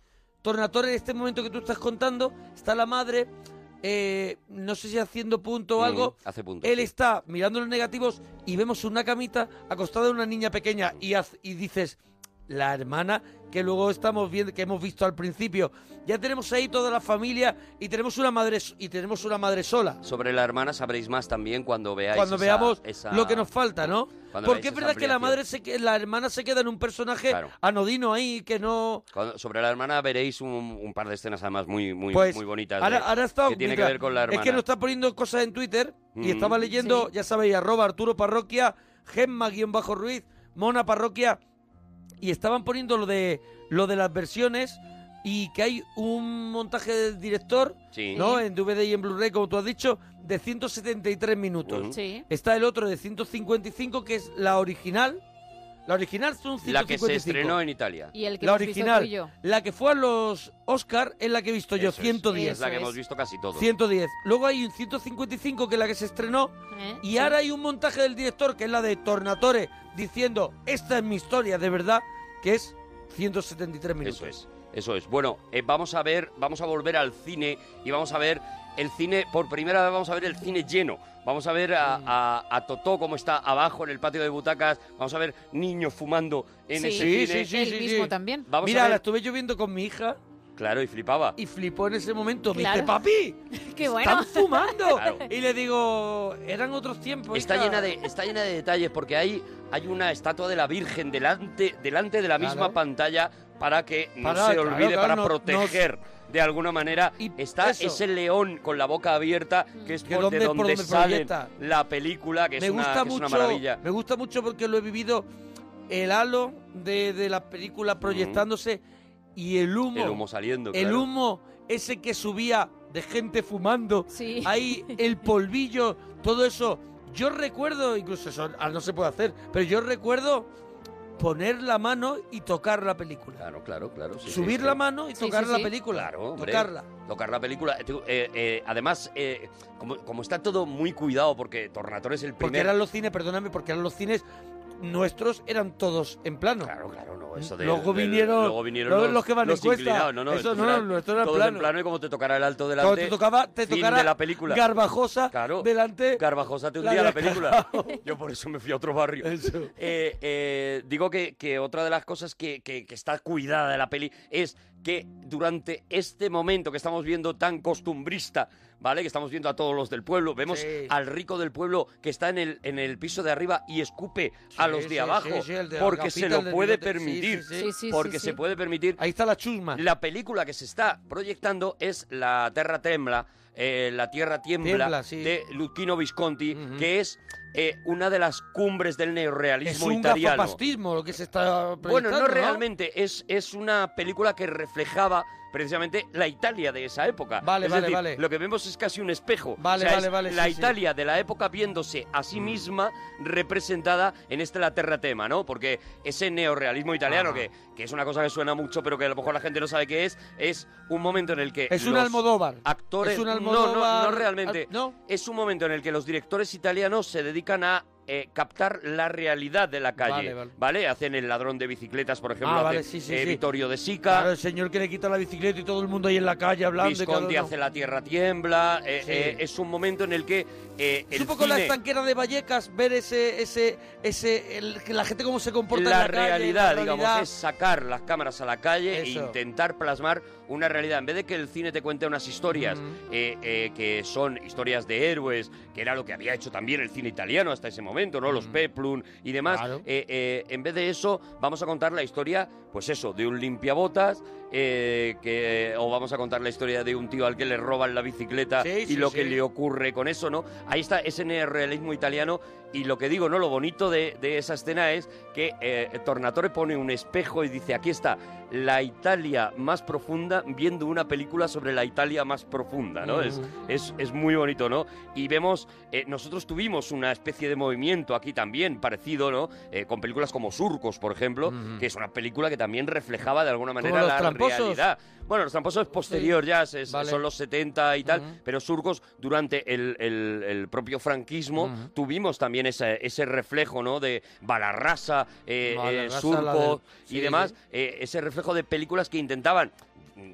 Speaker 1: Tornatore, en este momento que tú estás contando, está la madre, eh, no sé si haciendo punto o
Speaker 2: Mm,
Speaker 1: algo.
Speaker 2: hace punto,
Speaker 1: Él
Speaker 2: sí.
Speaker 1: está mirando los negativos y vemos una camita acostada de una niña pequeña y, haz- y dices, la hermana que luego estamos viendo, que hemos visto al principio. Ya tenemos ahí toda la familia y tenemos una madre s- y tenemos una madre sola.
Speaker 2: Sobre la hermana sabréis más también cuando veáis
Speaker 1: Cuando
Speaker 2: esa-
Speaker 1: veamos
Speaker 2: esa-
Speaker 1: lo que nos falta, ¿no?
Speaker 2: Cuando
Speaker 1: Porque es verdad que la madre se que la hermana se queda en un personaje
Speaker 2: Claro.
Speaker 1: anodino ahí que no
Speaker 2: Cuando- sobre la hermana veréis un, un par de escenas además muy, muy,
Speaker 1: pues
Speaker 2: muy bonitas.
Speaker 1: ahora,
Speaker 2: de-
Speaker 1: ahora está
Speaker 2: que tiene que
Speaker 1: mira,
Speaker 2: ver con la hermana.
Speaker 1: Es que nos está poniendo cosas en Twitter y
Speaker 2: Mm.
Speaker 1: estaba leyendo,
Speaker 3: Sí.
Speaker 1: ya sabéis, arroba Arturo Parroquia, Gemma-Ruiz, Mona Parroquia, y estaban poniendo lo de lo de las versiones y que hay un montaje del director,
Speaker 2: Sí.
Speaker 1: ¿no? En DVD y en Blu-ray, como tú has dicho, de 173 minutos.
Speaker 3: Sí.
Speaker 1: Está el otro de 155, que es la original. La original son 155.
Speaker 2: La que se estrenó en Italia.
Speaker 3: Y el que
Speaker 1: La
Speaker 3: hemos visto tú
Speaker 1: original.
Speaker 3: y yo.
Speaker 1: La que fue a los Oscar es la que he visto yo,
Speaker 2: Eso es.
Speaker 1: 110.
Speaker 2: Es la que hemos visto casi todos.
Speaker 1: 110. Luego hay un 155 que es la que se estrenó.
Speaker 3: ¿Eh?
Speaker 1: Y
Speaker 3: Sí.
Speaker 1: ahora hay un montaje del director que es la de Tornatore diciendo esta es mi historia de verdad, que es 173 minutos.
Speaker 2: Eso es, eso es. Bueno, eh, vamos a ver, vamos a volver al cine y vamos a ver el cine, por primera vez vamos a ver el cine lleno. Vamos a ver a, a, a Totó como está abajo en el patio de butacas. Vamos a ver niños fumando en
Speaker 3: Sí.
Speaker 2: ese
Speaker 1: Sí,
Speaker 2: cine.
Speaker 1: sí, sí, sí,
Speaker 3: mismo
Speaker 1: sí.
Speaker 3: también.
Speaker 2: Vamos
Speaker 1: Mira,
Speaker 2: a
Speaker 1: la
Speaker 2: ver.
Speaker 1: estuve yo viendo con mi hija
Speaker 2: Claro, y flipaba.
Speaker 1: y flipó en ese momento. Me dice,
Speaker 3: Claro.
Speaker 1: papi,
Speaker 3: Qué bueno.
Speaker 1: están fumando.
Speaker 2: Claro.
Speaker 1: Y le digo, eran otros tiempos.
Speaker 2: Está
Speaker 1: hija".
Speaker 2: llena, de, está llena de detalles porque hay, hay una estatua de la Virgen delante, delante de la misma
Speaker 1: Claro.
Speaker 2: pantalla para que no
Speaker 1: Para,
Speaker 2: se olvide,
Speaker 1: claro,
Speaker 2: para
Speaker 1: no-
Speaker 2: proteger de alguna manera.
Speaker 1: Y
Speaker 2: Está
Speaker 1: eso.
Speaker 2: ese león con la boca abierta que es
Speaker 1: Que
Speaker 2: por, de
Speaker 1: donde- por
Speaker 2: donde sale
Speaker 1: proyecta.
Speaker 2: la película, que,
Speaker 1: me
Speaker 2: es, una,
Speaker 1: gusta
Speaker 2: que es una
Speaker 1: mucho,
Speaker 2: maravilla.
Speaker 1: Me gusta mucho porque lo he vivido el halo de, de la película proyectándose y el humo.
Speaker 2: El humo saliendo.
Speaker 1: el
Speaker 2: claro.
Speaker 1: humo ese que subía de gente fumando.
Speaker 3: Sí.
Speaker 1: Ahí el polvillo, todo eso. Yo recuerdo, incluso eso no se puede hacer, pero yo recuerdo poner la mano y tocar la película.
Speaker 2: Claro, claro, claro. sí,
Speaker 1: Subir
Speaker 2: sí.
Speaker 1: la mano y tocar
Speaker 3: sí,
Speaker 1: la
Speaker 3: sí.
Speaker 1: película.
Speaker 2: Claro, hombre.
Speaker 1: tocarla.
Speaker 2: Tocar la película. Eh, eh, eh, además, eh, como, como está todo muy cuidado, porque Tornatore es el
Speaker 1: Porque
Speaker 2: primer...
Speaker 1: eran los cines, perdóname, porque eran los cines nuestros, eran todos en plano.
Speaker 2: Claro, claro, no, eso de,
Speaker 1: Luego vinieron-
Speaker 2: luego vinieron los,
Speaker 1: los que van en
Speaker 2: los
Speaker 1: cuesta.
Speaker 2: inclinados, no, no,
Speaker 1: Eso no,
Speaker 2: era-
Speaker 1: no, esto era en
Speaker 2: todo
Speaker 1: plano.
Speaker 2: en plano y como te tocara el alto delante,
Speaker 1: Cuando te tocaba, te tocara
Speaker 2: de la película.
Speaker 1: Garbajosa
Speaker 2: Claro.
Speaker 1: delante.
Speaker 2: Garbajosa te hundía la, película. Yo por eso me fui a otro barrio.
Speaker 1: Eso.
Speaker 2: Eh, eh, digo que, que otra de las cosas que, que- que está cuidada de la peli es que durante este momento que estamos viendo tan costumbrista, ¿vale? Que estamos viendo a todos los del pueblo, vemos
Speaker 1: Sí.
Speaker 2: al rico del pueblo que está en el, en el piso de arriba y escupe a los de
Speaker 1: sí,
Speaker 2: abajo
Speaker 1: sí, sí, el de la
Speaker 2: porque se lo puede permitir.
Speaker 1: sí, sí.
Speaker 3: Sí, sí,
Speaker 2: porque
Speaker 3: sí,
Speaker 2: se puede permitir.
Speaker 1: Ahí está la chusma.
Speaker 2: La película que se está proyectando es La Terra Tembla, eh, La Tierra Tiembla,
Speaker 1: Tiembla, sí.
Speaker 2: de Luchino Visconti, que es eh, una de las cumbres del
Speaker 1: es
Speaker 2: neorrealismo
Speaker 1: un
Speaker 2: italiano.
Speaker 1: lo que se está
Speaker 2: Bueno, no realmente, es, es una película que reflejaba precisamente la Italia de esa época.
Speaker 1: Vale,
Speaker 2: Es
Speaker 1: vale,
Speaker 2: decir,
Speaker 1: vale.
Speaker 2: Lo que vemos es casi un espejo.
Speaker 1: Vale,
Speaker 2: O sea,
Speaker 1: vale,
Speaker 2: es
Speaker 1: vale,
Speaker 2: La
Speaker 1: sí, sí.
Speaker 2: Italia de la época viéndose a sí misma representada en este La Terra Tema, ¿no? Porque ese neorrealismo italiano, que, que es una cosa que suena mucho, pero que a lo mejor la gente no sabe qué es, es un momento en el que.
Speaker 1: Es un Almodóvar.
Speaker 2: Actores.
Speaker 1: Es un
Speaker 2: No,
Speaker 1: Almodóvar.
Speaker 2: No, no, realmente.
Speaker 1: Ah, ¿No?
Speaker 2: Es un momento en el que los directores italianos se dedican a eh, captar la realidad de la calle.
Speaker 1: Vale, vale.
Speaker 2: Hacen el ladrón de bicicletas, por ejemplo,
Speaker 1: Ah, vale,
Speaker 2: hace,
Speaker 1: sí, sí,
Speaker 2: eh,
Speaker 1: sí.
Speaker 2: Vittorio de Sica.
Speaker 1: Claro, el señor que le quita la bicicleta y todo el mundo ahí en la calle hablando.
Speaker 2: Visconti hace La Tierra Tiembla. eh, es un momento en el que
Speaker 1: Es
Speaker 2: el
Speaker 1: un poco la estanquera de Vallecas, ver ese, ese, ese, el- que la gente cómo se comporta
Speaker 2: la,
Speaker 1: en la calle,
Speaker 2: realidad,
Speaker 1: la
Speaker 2: digamos,
Speaker 1: realidad.
Speaker 2: es sacar las cámaras a la calle e intentar plasmar una realidad. En vez de que el cine te cuente unas historias eh, eh, que son historias de héroes, que era lo que había hecho también el cine italiano hasta ese momento, ¿no? Los Peplum y demás.
Speaker 1: Claro.
Speaker 2: eh, en vez de eso, vamos a contar la historia, pues eso, de un limpiabotas, que, o vamos a contar la historia de un tío al que le roban la bicicleta
Speaker 1: Sí,
Speaker 2: y
Speaker 1: sí,
Speaker 2: lo
Speaker 1: sí.
Speaker 2: que le ocurre con eso, ¿no? Ahí está ese neorrealismo italiano y lo que digo, ¿no? Lo bonito de, de esa escena es que eh, Tornatore pone un espejo y dice, aquí está, la Italia más profunda viendo una película sobre la Italia más profunda, ¿no? Es, es, es muy bonito, ¿no? Y vemos, eh, nosotros tuvimos una especie de movimiento aquí también parecido, ¿no? Eh, con películas como Surcos, por ejemplo, que es una película que también reflejaba de alguna manera la
Speaker 1: Tramposos.
Speaker 2: realidad. Bueno, los tramposos es posterior ya, es-
Speaker 1: vale.
Speaker 2: son los 70 y tal, pero Surcos durante el, el- el propio franquismo tuvimos también ese, ese reflejo, ¿no? De Balarrasa, eh,
Speaker 1: Balarrasa,
Speaker 2: eh,
Speaker 1: del-
Speaker 2: y demás,
Speaker 1: sí.
Speaker 2: eh, ese reflejo de películas que intentaban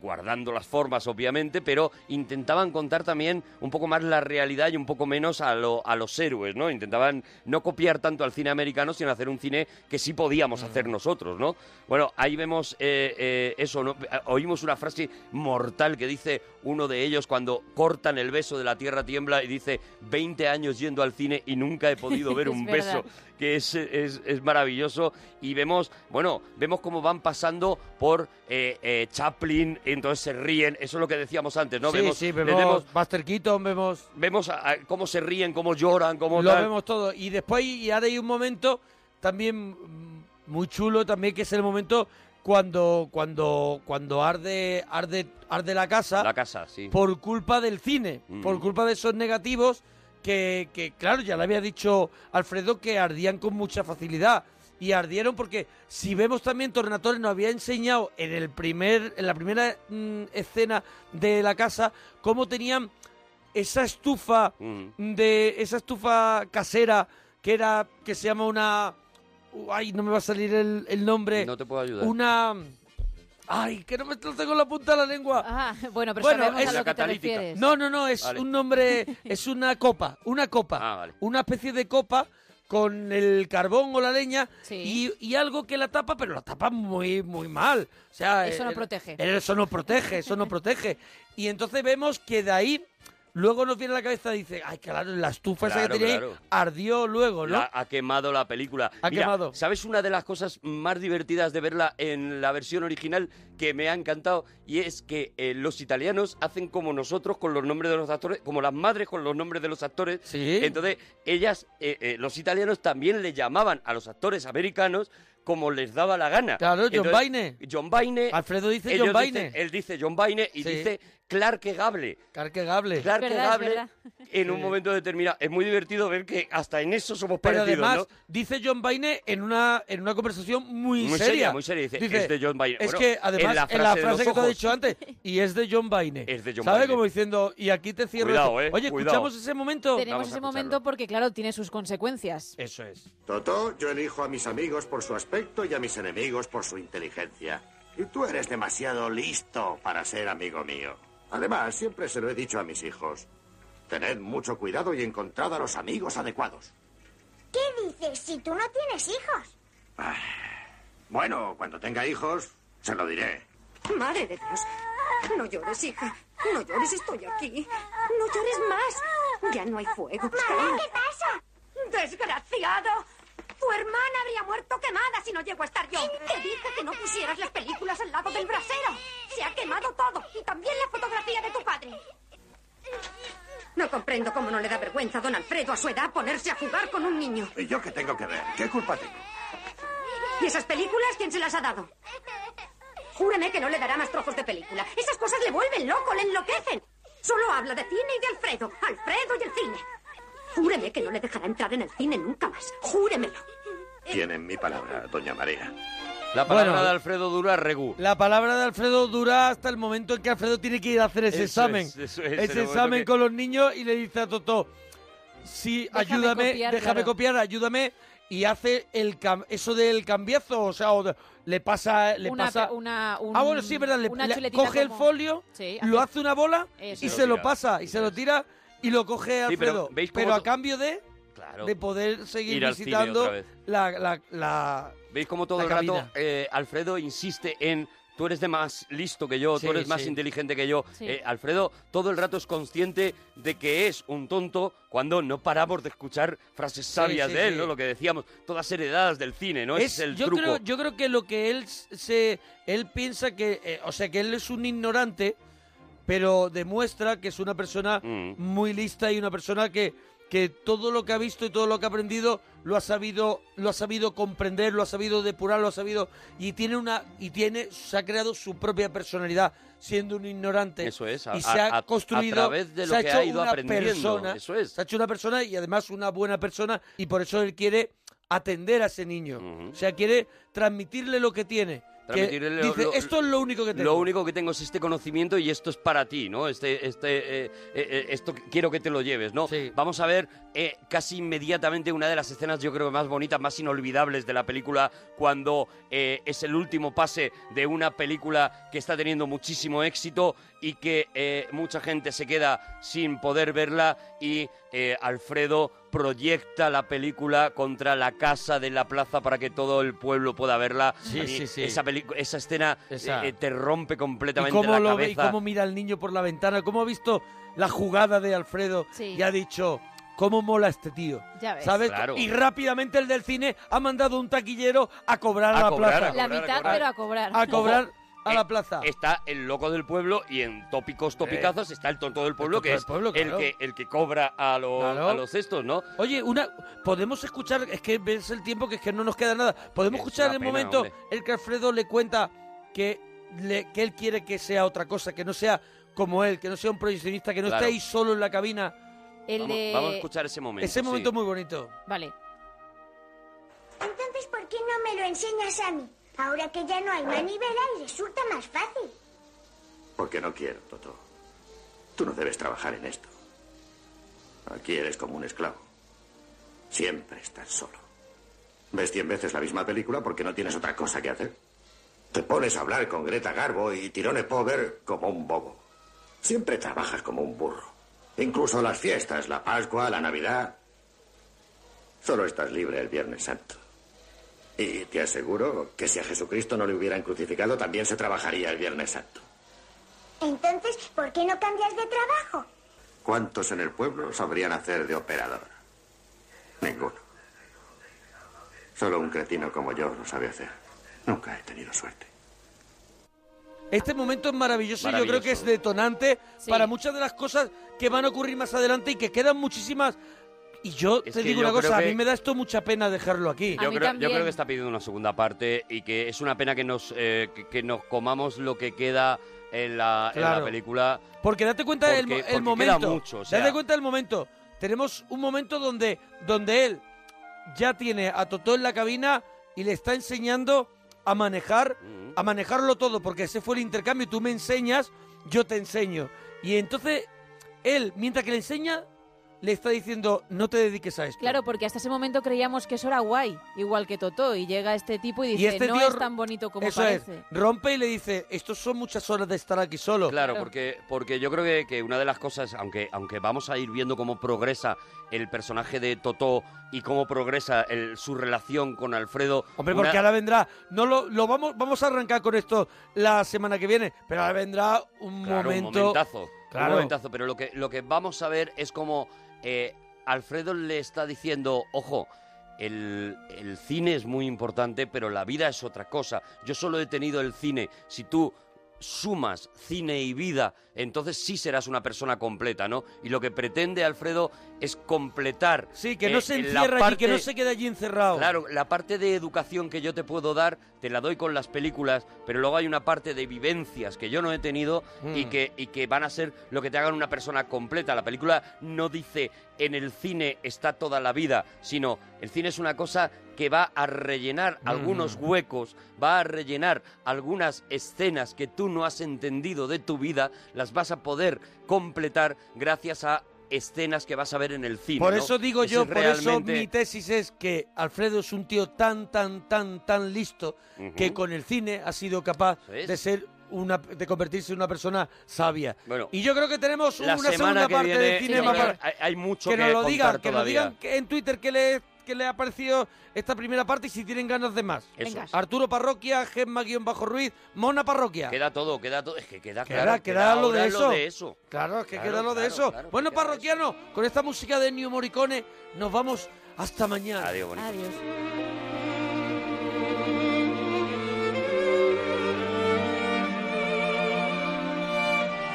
Speaker 2: guardando las formas obviamente, pero intentaban contar también un poco más la realidad y un poco menos a, lo- a los héroes, ¿no? Intentaban no copiar tanto al cine americano, sino hacer un cine que sí podíamos hacer nosotros, ¿no? Bueno, ahí vemos eh, eh, eso, ¿no? Oímos una frase mortal que dice uno de ellos cuando cortan el beso de la tierra tiembla y dice 20 años yendo al cine y nunca he podido ver un beso que es, es, es maravilloso y vemos, bueno, vemos cómo van pasando por eh, entonces se ríen, eso es lo que decíamos antes, ¿no?
Speaker 1: sí,
Speaker 2: vemos,
Speaker 1: sí,
Speaker 2: les
Speaker 1: vemos Buster Keaton, vemos...
Speaker 2: vemos a- a cómo se ríen, cómo lloran, cómo
Speaker 1: Lo
Speaker 2: tal.
Speaker 1: vemos todo. Y después, y ahora hay un momento también muy chulo también, que es el momento cuando, cuando, cuando arde, arde, arde la casa.
Speaker 2: La casa, sí.
Speaker 1: por culpa del cine,
Speaker 2: Mm.
Speaker 1: por culpa de esos negativos que, que, claro, ya le había dicho Alfredo que ardían con mucha facilidad. Y ardieron porque si vemos también Tornatore nos había enseñado en el primer en la primera mm, escena de la casa cómo tenían esa estufa
Speaker 2: Mm.
Speaker 1: de esa estufa casera que era que se llama una ay no me va a salir el, el nombre
Speaker 2: No te puedo ayudar.
Speaker 1: una ay que no me lo tengo en la punta de la lengua
Speaker 3: Ah, bueno, pero
Speaker 1: Bueno,
Speaker 3: sabemos
Speaker 1: es
Speaker 3: a
Speaker 1: la
Speaker 3: lo que te
Speaker 2: catalítica.
Speaker 3: refieres.
Speaker 1: no, no, no, es
Speaker 2: Vale.
Speaker 1: un nombre, es una copa, una copa,
Speaker 2: Ah, vale.
Speaker 1: una especie de copa con el carbón o la leña
Speaker 3: Sí.
Speaker 1: y, y algo que la tapa, pero la tapa muy, muy mal. O sea,
Speaker 3: Eso no
Speaker 1: eh,
Speaker 3: protege.
Speaker 1: Eso no protege, eso no protege. Y entonces vemos que de ahí luego nos viene a la cabeza y dice, ay, claro, la estufa esa
Speaker 2: Claro,
Speaker 1: que tenía ahí
Speaker 2: claro.
Speaker 1: ardió luego, ¿no?
Speaker 2: La- ha quemado la película.
Speaker 1: Ha
Speaker 2: Mira,
Speaker 1: quemado.
Speaker 2: ¿Sabes una de las cosas más divertidas de verla en la versión original que me ha encantado? Y es que eh, los italianos hacen como nosotros con los nombres de los actores, como las madres con los nombres de los actores.
Speaker 1: Sí.
Speaker 2: Entonces, ellas, eh, eh, los italianos también le llamaban a los actores americanos como les daba la gana.
Speaker 1: Claro, John
Speaker 2: Entonces,
Speaker 1: Baine.
Speaker 2: John Baine.
Speaker 1: Alfredo dice
Speaker 2: ellos
Speaker 1: John Baine.
Speaker 2: él dice John Baine y
Speaker 1: Sí.
Speaker 2: dice Clark Gable. Clark
Speaker 3: verdad, es
Speaker 2: Gable en un momento determinado. Es muy divertido ver que hasta en eso somos
Speaker 1: Pero
Speaker 2: parecidos,
Speaker 1: además,
Speaker 2: ¿no?
Speaker 1: dice John Baine en una, en una conversación muy,
Speaker 2: Muy seria, muy seria. Dice, "Es de John Baine".
Speaker 1: Es
Speaker 2: Bueno,
Speaker 1: que, además,
Speaker 2: en la
Speaker 1: en la
Speaker 2: frase
Speaker 1: frase que te he dicho antes, y es de John Baine.
Speaker 2: Es de John
Speaker 1: ¿Sabe?
Speaker 2: Baine.
Speaker 1: Como diciendo, y aquí te cierro.
Speaker 2: Cuidado,
Speaker 1: esto.
Speaker 2: eh,
Speaker 1: Oye,
Speaker 2: cuidado.
Speaker 1: escuchamos ese momento.
Speaker 3: Tenemos
Speaker 2: Vamos
Speaker 3: ese momento porque, claro, tiene sus consecuencias.
Speaker 1: Eso es.
Speaker 4: Toto, yo elijo a mis amigos por su aspecto y a mis enemigos por su inteligencia. Y tú eres demasiado listo para ser amigo mío. Además, siempre se lo he dicho a mis hijos. Tened mucho cuidado y encontrad a los amigos adecuados.
Speaker 5: ¿Qué dices si tú no tienes hijos?
Speaker 4: Bueno, cuando tenga hijos, se lo diré.
Speaker 6: Madre de Dios. No llores, hija. No llores, estoy aquí. No llores más. Ya no hay fuego.
Speaker 5: Mamá, ¿qué pasa?
Speaker 6: ¡Desgraciado! Tu hermana habría muerto quemada si no llego a estar yo. Te dije que no pusieras las películas al lado del brasero. Se ha quemado todo. Y también la fotografía de tu padre. No comprendo cómo no le da vergüenza a don Alfredo a su edad ponerse a jugar con un niño.
Speaker 4: ¿Y yo qué tengo que ver? ¿Qué culpa tengo?
Speaker 6: ¿Y esas películas quién se las ha dado? Júreme que no le dará más trozos de película. Esas cosas le vuelven loco, le enloquecen. Solo habla de cine y de Alfredo. Alfredo y el cine. Júreme que no le dejará entrar en el cine nunca más. Júremelo.
Speaker 4: Tienen mi palabra, doña María.
Speaker 2: La palabra
Speaker 1: Bueno.
Speaker 2: de Alfredo Dura Regu.
Speaker 1: La palabra de Alfredo dura hasta el momento en que Alfredo tiene que ir a hacer ese
Speaker 2: Eso
Speaker 1: examen.
Speaker 2: es, eso es, en
Speaker 1: ese examen
Speaker 2: que-
Speaker 1: con los niños y le dice a Toto, sí,
Speaker 3: Déjame
Speaker 1: ayúdame,
Speaker 3: copiar,
Speaker 1: déjame
Speaker 3: claro.
Speaker 1: copiar, ayúdame. Y hace el cam- eso del cambiazo, o sea, o de- le pasa... Le
Speaker 3: Una
Speaker 1: pasa
Speaker 3: pe- una- un-
Speaker 1: ah, bueno, sí, es verdad. Le,
Speaker 3: una
Speaker 1: le
Speaker 3: chuletita
Speaker 1: coge el folio,
Speaker 3: Sí,
Speaker 1: lo
Speaker 3: hace-
Speaker 1: una bola
Speaker 3: Eso.
Speaker 1: y
Speaker 2: Se
Speaker 1: se
Speaker 2: lo
Speaker 1: lo
Speaker 2: tira.
Speaker 1: pasa. Y se lo tira y lo coge
Speaker 2: Sí, pero
Speaker 1: Alfredo.
Speaker 2: ¿veis cómo
Speaker 1: pero a
Speaker 2: to-
Speaker 1: cambio de,
Speaker 2: Claro.
Speaker 1: de poder seguir
Speaker 2: Ir al cine
Speaker 1: visitando
Speaker 2: otra vez.
Speaker 1: la, la, la-
Speaker 2: ¿Veis cómo todo
Speaker 1: la
Speaker 2: el rato
Speaker 1: cabina.
Speaker 2: eh, Alfredo insiste en tú eres de más listo que yo,
Speaker 1: Sí,
Speaker 2: tú eres más
Speaker 1: sí.
Speaker 2: inteligente que yo.
Speaker 3: Sí.
Speaker 2: Eh, Alfredo todo el rato es consciente de que es un tonto cuando no paramos de escuchar frases sabias
Speaker 1: sí,
Speaker 2: de él,
Speaker 1: sí.
Speaker 2: ¿no? Lo que decíamos, todas heredadas del cine, ¿no? Ese es, el
Speaker 1: yo
Speaker 2: truco.
Speaker 1: creo yo creo que lo que él se él piensa que eh, o sea que él es un ignorante pero demuestra que es una persona
Speaker 2: Mm.
Speaker 1: muy lista y una persona que que todo lo que ha visto y todo lo que ha aprendido lo ha sabido lo ha sabido comprender lo ha sabido depurar lo ha sabido y tiene una y tiene se ha creado su propia personalidad siendo un ignorante
Speaker 2: Eso es, a-
Speaker 1: y se ha
Speaker 2: a- a
Speaker 1: construido
Speaker 2: través de lo
Speaker 1: se ha
Speaker 2: que
Speaker 1: hecho
Speaker 2: ha ido
Speaker 1: una
Speaker 2: aprendiendo,
Speaker 1: persona
Speaker 2: eso es.
Speaker 1: se ha hecho una persona y además una buena persona y por eso él quiere atender a ese niño. O sea, quiere transmitirle lo que tiene. Que
Speaker 2: Transmitirle lo-
Speaker 1: dice,
Speaker 2: lo-
Speaker 1: esto es lo único que tengo.
Speaker 2: Lo único que tengo es este conocimiento y esto es para ti, ¿no? Este, este, eh, eh, eh, esto quiero que te lo lleves, ¿no?
Speaker 1: Sí.
Speaker 2: Vamos a ver eh, casi inmediatamente una de las escenas, yo creo, más bonitas, más inolvidables de la película, cuando es el último pase de una película que está teniendo muchísimo éxito y que mucha gente se queda sin poder verla y Alfredo proyecta la película contra la casa de la plaza para que todo el pueblo pueda verla.
Speaker 1: Sí,
Speaker 2: A
Speaker 1: sí, sí.
Speaker 2: Esa, escena
Speaker 1: Esa.
Speaker 2: eh, te rompe
Speaker 1: y
Speaker 2: completamente
Speaker 1: cómo
Speaker 2: la
Speaker 1: lo ve y
Speaker 2: cabeza.
Speaker 1: cómo mira al niño por la ventana, cómo ha visto la jugada de Alfredo
Speaker 3: Sí.
Speaker 1: y ha dicho, ¿cómo mola este tío?
Speaker 3: Ya ves.
Speaker 1: ¿Sabes?
Speaker 2: Claro.
Speaker 1: Y rápidamente el del cine ha mandado un taquillero a cobrar a,
Speaker 2: A
Speaker 1: la
Speaker 2: cobrar,
Speaker 1: plaza.
Speaker 2: a
Speaker 3: La
Speaker 2: cobrar,
Speaker 3: mitad,
Speaker 2: cobrar.
Speaker 3: pero a cobrar.
Speaker 1: A cobrar a
Speaker 2: Eh,
Speaker 1: la plaza.
Speaker 2: Está el loco del pueblo y en tópicos topicazos está el tonto del pueblo, que
Speaker 1: del
Speaker 2: es
Speaker 1: pueblo,
Speaker 2: el, que, el que cobra a, los
Speaker 1: Claro.
Speaker 2: a los cestos, ¿no?
Speaker 1: Oye, una podemos escuchar, es que ves el tiempo que es que no nos queda nada. Podemos
Speaker 2: Es
Speaker 1: escuchar
Speaker 2: una
Speaker 1: el
Speaker 2: pena,
Speaker 1: momento
Speaker 2: hombre.
Speaker 1: el que Alfredo le cuenta que le- que él quiere que sea otra cosa, que no sea como él, que no sea un proyeccionista, que no
Speaker 2: Claro.
Speaker 1: esté ahí solo en la cabina.
Speaker 3: El
Speaker 2: Vamos,
Speaker 3: de...
Speaker 2: vamos a escuchar ese momento.
Speaker 1: Ese
Speaker 2: sí.
Speaker 1: momento muy bonito.
Speaker 3: Vale.
Speaker 5: Entonces, ¿por qué no me lo enseñas a mí? Ahora que ya no hay manivela resulta más fácil.
Speaker 4: Porque no quiero, Toto. Tú no debes trabajar en esto. Aquí eres como un esclavo. Siempre estás solo. Ves cien veces la misma película porque no tienes otra cosa que hacer. Te pones a hablar con Greta Garbo y Tirone Pover como un bobo. Siempre trabajas como un burro. Incluso las fiestas, la Pascua, la Navidad. Solo estás libre el Viernes Santo. Y te aseguro que si a Jesucristo no le hubieran crucificado, también se trabajaría el Viernes Santo.
Speaker 5: Entonces, ¿por qué no cambias de trabajo?
Speaker 4: ¿Cuántos en el pueblo sabrían hacer de operador? Ninguno. Solo un cretino como yo lo sabe hacer. Nunca he tenido suerte.
Speaker 1: Este momento es maravilloso, y yo creo que es detonante
Speaker 3: Sí.
Speaker 1: para muchas de las cosas que van a ocurrir más adelante y que quedan muchísimas. Y yo
Speaker 2: Es
Speaker 1: te digo
Speaker 2: yo
Speaker 1: una cosa,
Speaker 2: creo
Speaker 1: a
Speaker 2: que-
Speaker 1: mí me da esto mucha pena dejarlo aquí.
Speaker 3: A
Speaker 2: Yo
Speaker 3: mí
Speaker 2: creo, yo creo que está pidiendo una segunda parte y que es una pena que nos, eh, que, que nos comamos lo que queda en la, en la película.
Speaker 1: Porque date cuenta del
Speaker 2: Porque-
Speaker 1: mo- el
Speaker 2: porque queda
Speaker 1: momento.
Speaker 2: mucho, o sea.
Speaker 1: Date cuenta del momento. Tenemos un momento donde, donde él ya tiene a Totó en la cabina y le está enseñando a manejar,
Speaker 2: Mm.
Speaker 1: a manejarlo todo, porque ese fue el intercambio. Tú me enseñas, yo te enseño. Y entonces él, mientras que le enseña, le está diciendo, no te dediques a esto.
Speaker 3: Claro, porque hasta ese momento creíamos que eso era guay, igual que Totó, y llega este tipo y dice,
Speaker 1: Y este
Speaker 3: no
Speaker 1: tío
Speaker 3: es tan bonito como
Speaker 1: Eso
Speaker 3: parece.
Speaker 1: es, rompe y le dice, estos son muchas horas de estar aquí solo.
Speaker 2: Claro,
Speaker 3: Claro.
Speaker 2: porque, porque yo creo que, que una de las cosas, aunque, aunque vamos a ir viendo cómo progresa el personaje de Totó y cómo progresa el- su relación con Alfredo.
Speaker 1: Hombre,
Speaker 2: una-
Speaker 1: porque ahora vendrá, no lo, lo vamos, vamos a arrancar con esto la semana que viene, pero ahora vendrá un
Speaker 2: Claro,
Speaker 1: momento.
Speaker 2: un momentazo.
Speaker 1: Claro.
Speaker 2: Un momentazo, pero lo que, lo que vamos a ver es como eh, Alfredo le está diciendo, ojo, el, el cine es muy importante, pero la vida es otra cosa. Yo solo he tenido el cine. Si tú sumas cine y vida, entonces sí serás una persona completa, ¿no? Y lo que pretende Alfredo es completar.
Speaker 1: Sí, que no
Speaker 2: eh,
Speaker 1: se encierra allí, que
Speaker 2: parte-
Speaker 1: no se quede allí encerrado.
Speaker 2: Claro, la parte de educación que yo te puedo dar, te la doy con las películas, pero luego hay una parte de vivencias que yo no he tenido y,
Speaker 1: Mm.
Speaker 2: que, y que van a ser lo que te hagan una persona completa. La película no dice en el cine está toda la vida, sino el cine es una cosa que va a rellenar algunos
Speaker 1: Mm.
Speaker 2: huecos, va a rellenar algunas escenas que tú no has entendido de tu vida, las vas a poder completar gracias a escenas que vas a ver en el cine.
Speaker 1: Por
Speaker 2: ¿no?
Speaker 1: eso digo yo,
Speaker 2: es
Speaker 1: por eso mi tesis es que Alfredo es un tío tan, tan, tan, tan listo que con el cine ha sido capaz de ser una, de convertirse en una persona sabia.
Speaker 2: Bueno,
Speaker 1: y yo creo que tenemos
Speaker 2: la
Speaker 1: una
Speaker 2: semana
Speaker 1: segunda
Speaker 2: que
Speaker 1: parte
Speaker 2: viene
Speaker 1: del
Speaker 3: Sí,
Speaker 1: cinema para-
Speaker 2: hay, hay mucho
Speaker 1: que
Speaker 2: que,
Speaker 1: nos lo digan, que nos digan que en Twitter qué les, qué le ha parecido esta primera parte y si tienen ganas de más.
Speaker 2: Eso.
Speaker 1: Arturo Parroquia, Gemma-Ruiz, Mona Parroquia.
Speaker 2: Queda todo, queda todo. Es que queda
Speaker 1: Queda,
Speaker 2: claro.
Speaker 1: queda lo de eso.
Speaker 2: Lo de eso.
Speaker 1: Claro, es que
Speaker 2: Claro,
Speaker 1: queda lo de eso.
Speaker 2: claro,
Speaker 1: bueno, parroquiano, con esta música de New Morricone nos vamos hasta mañana.
Speaker 2: Adiós, bonito.
Speaker 3: Adiós.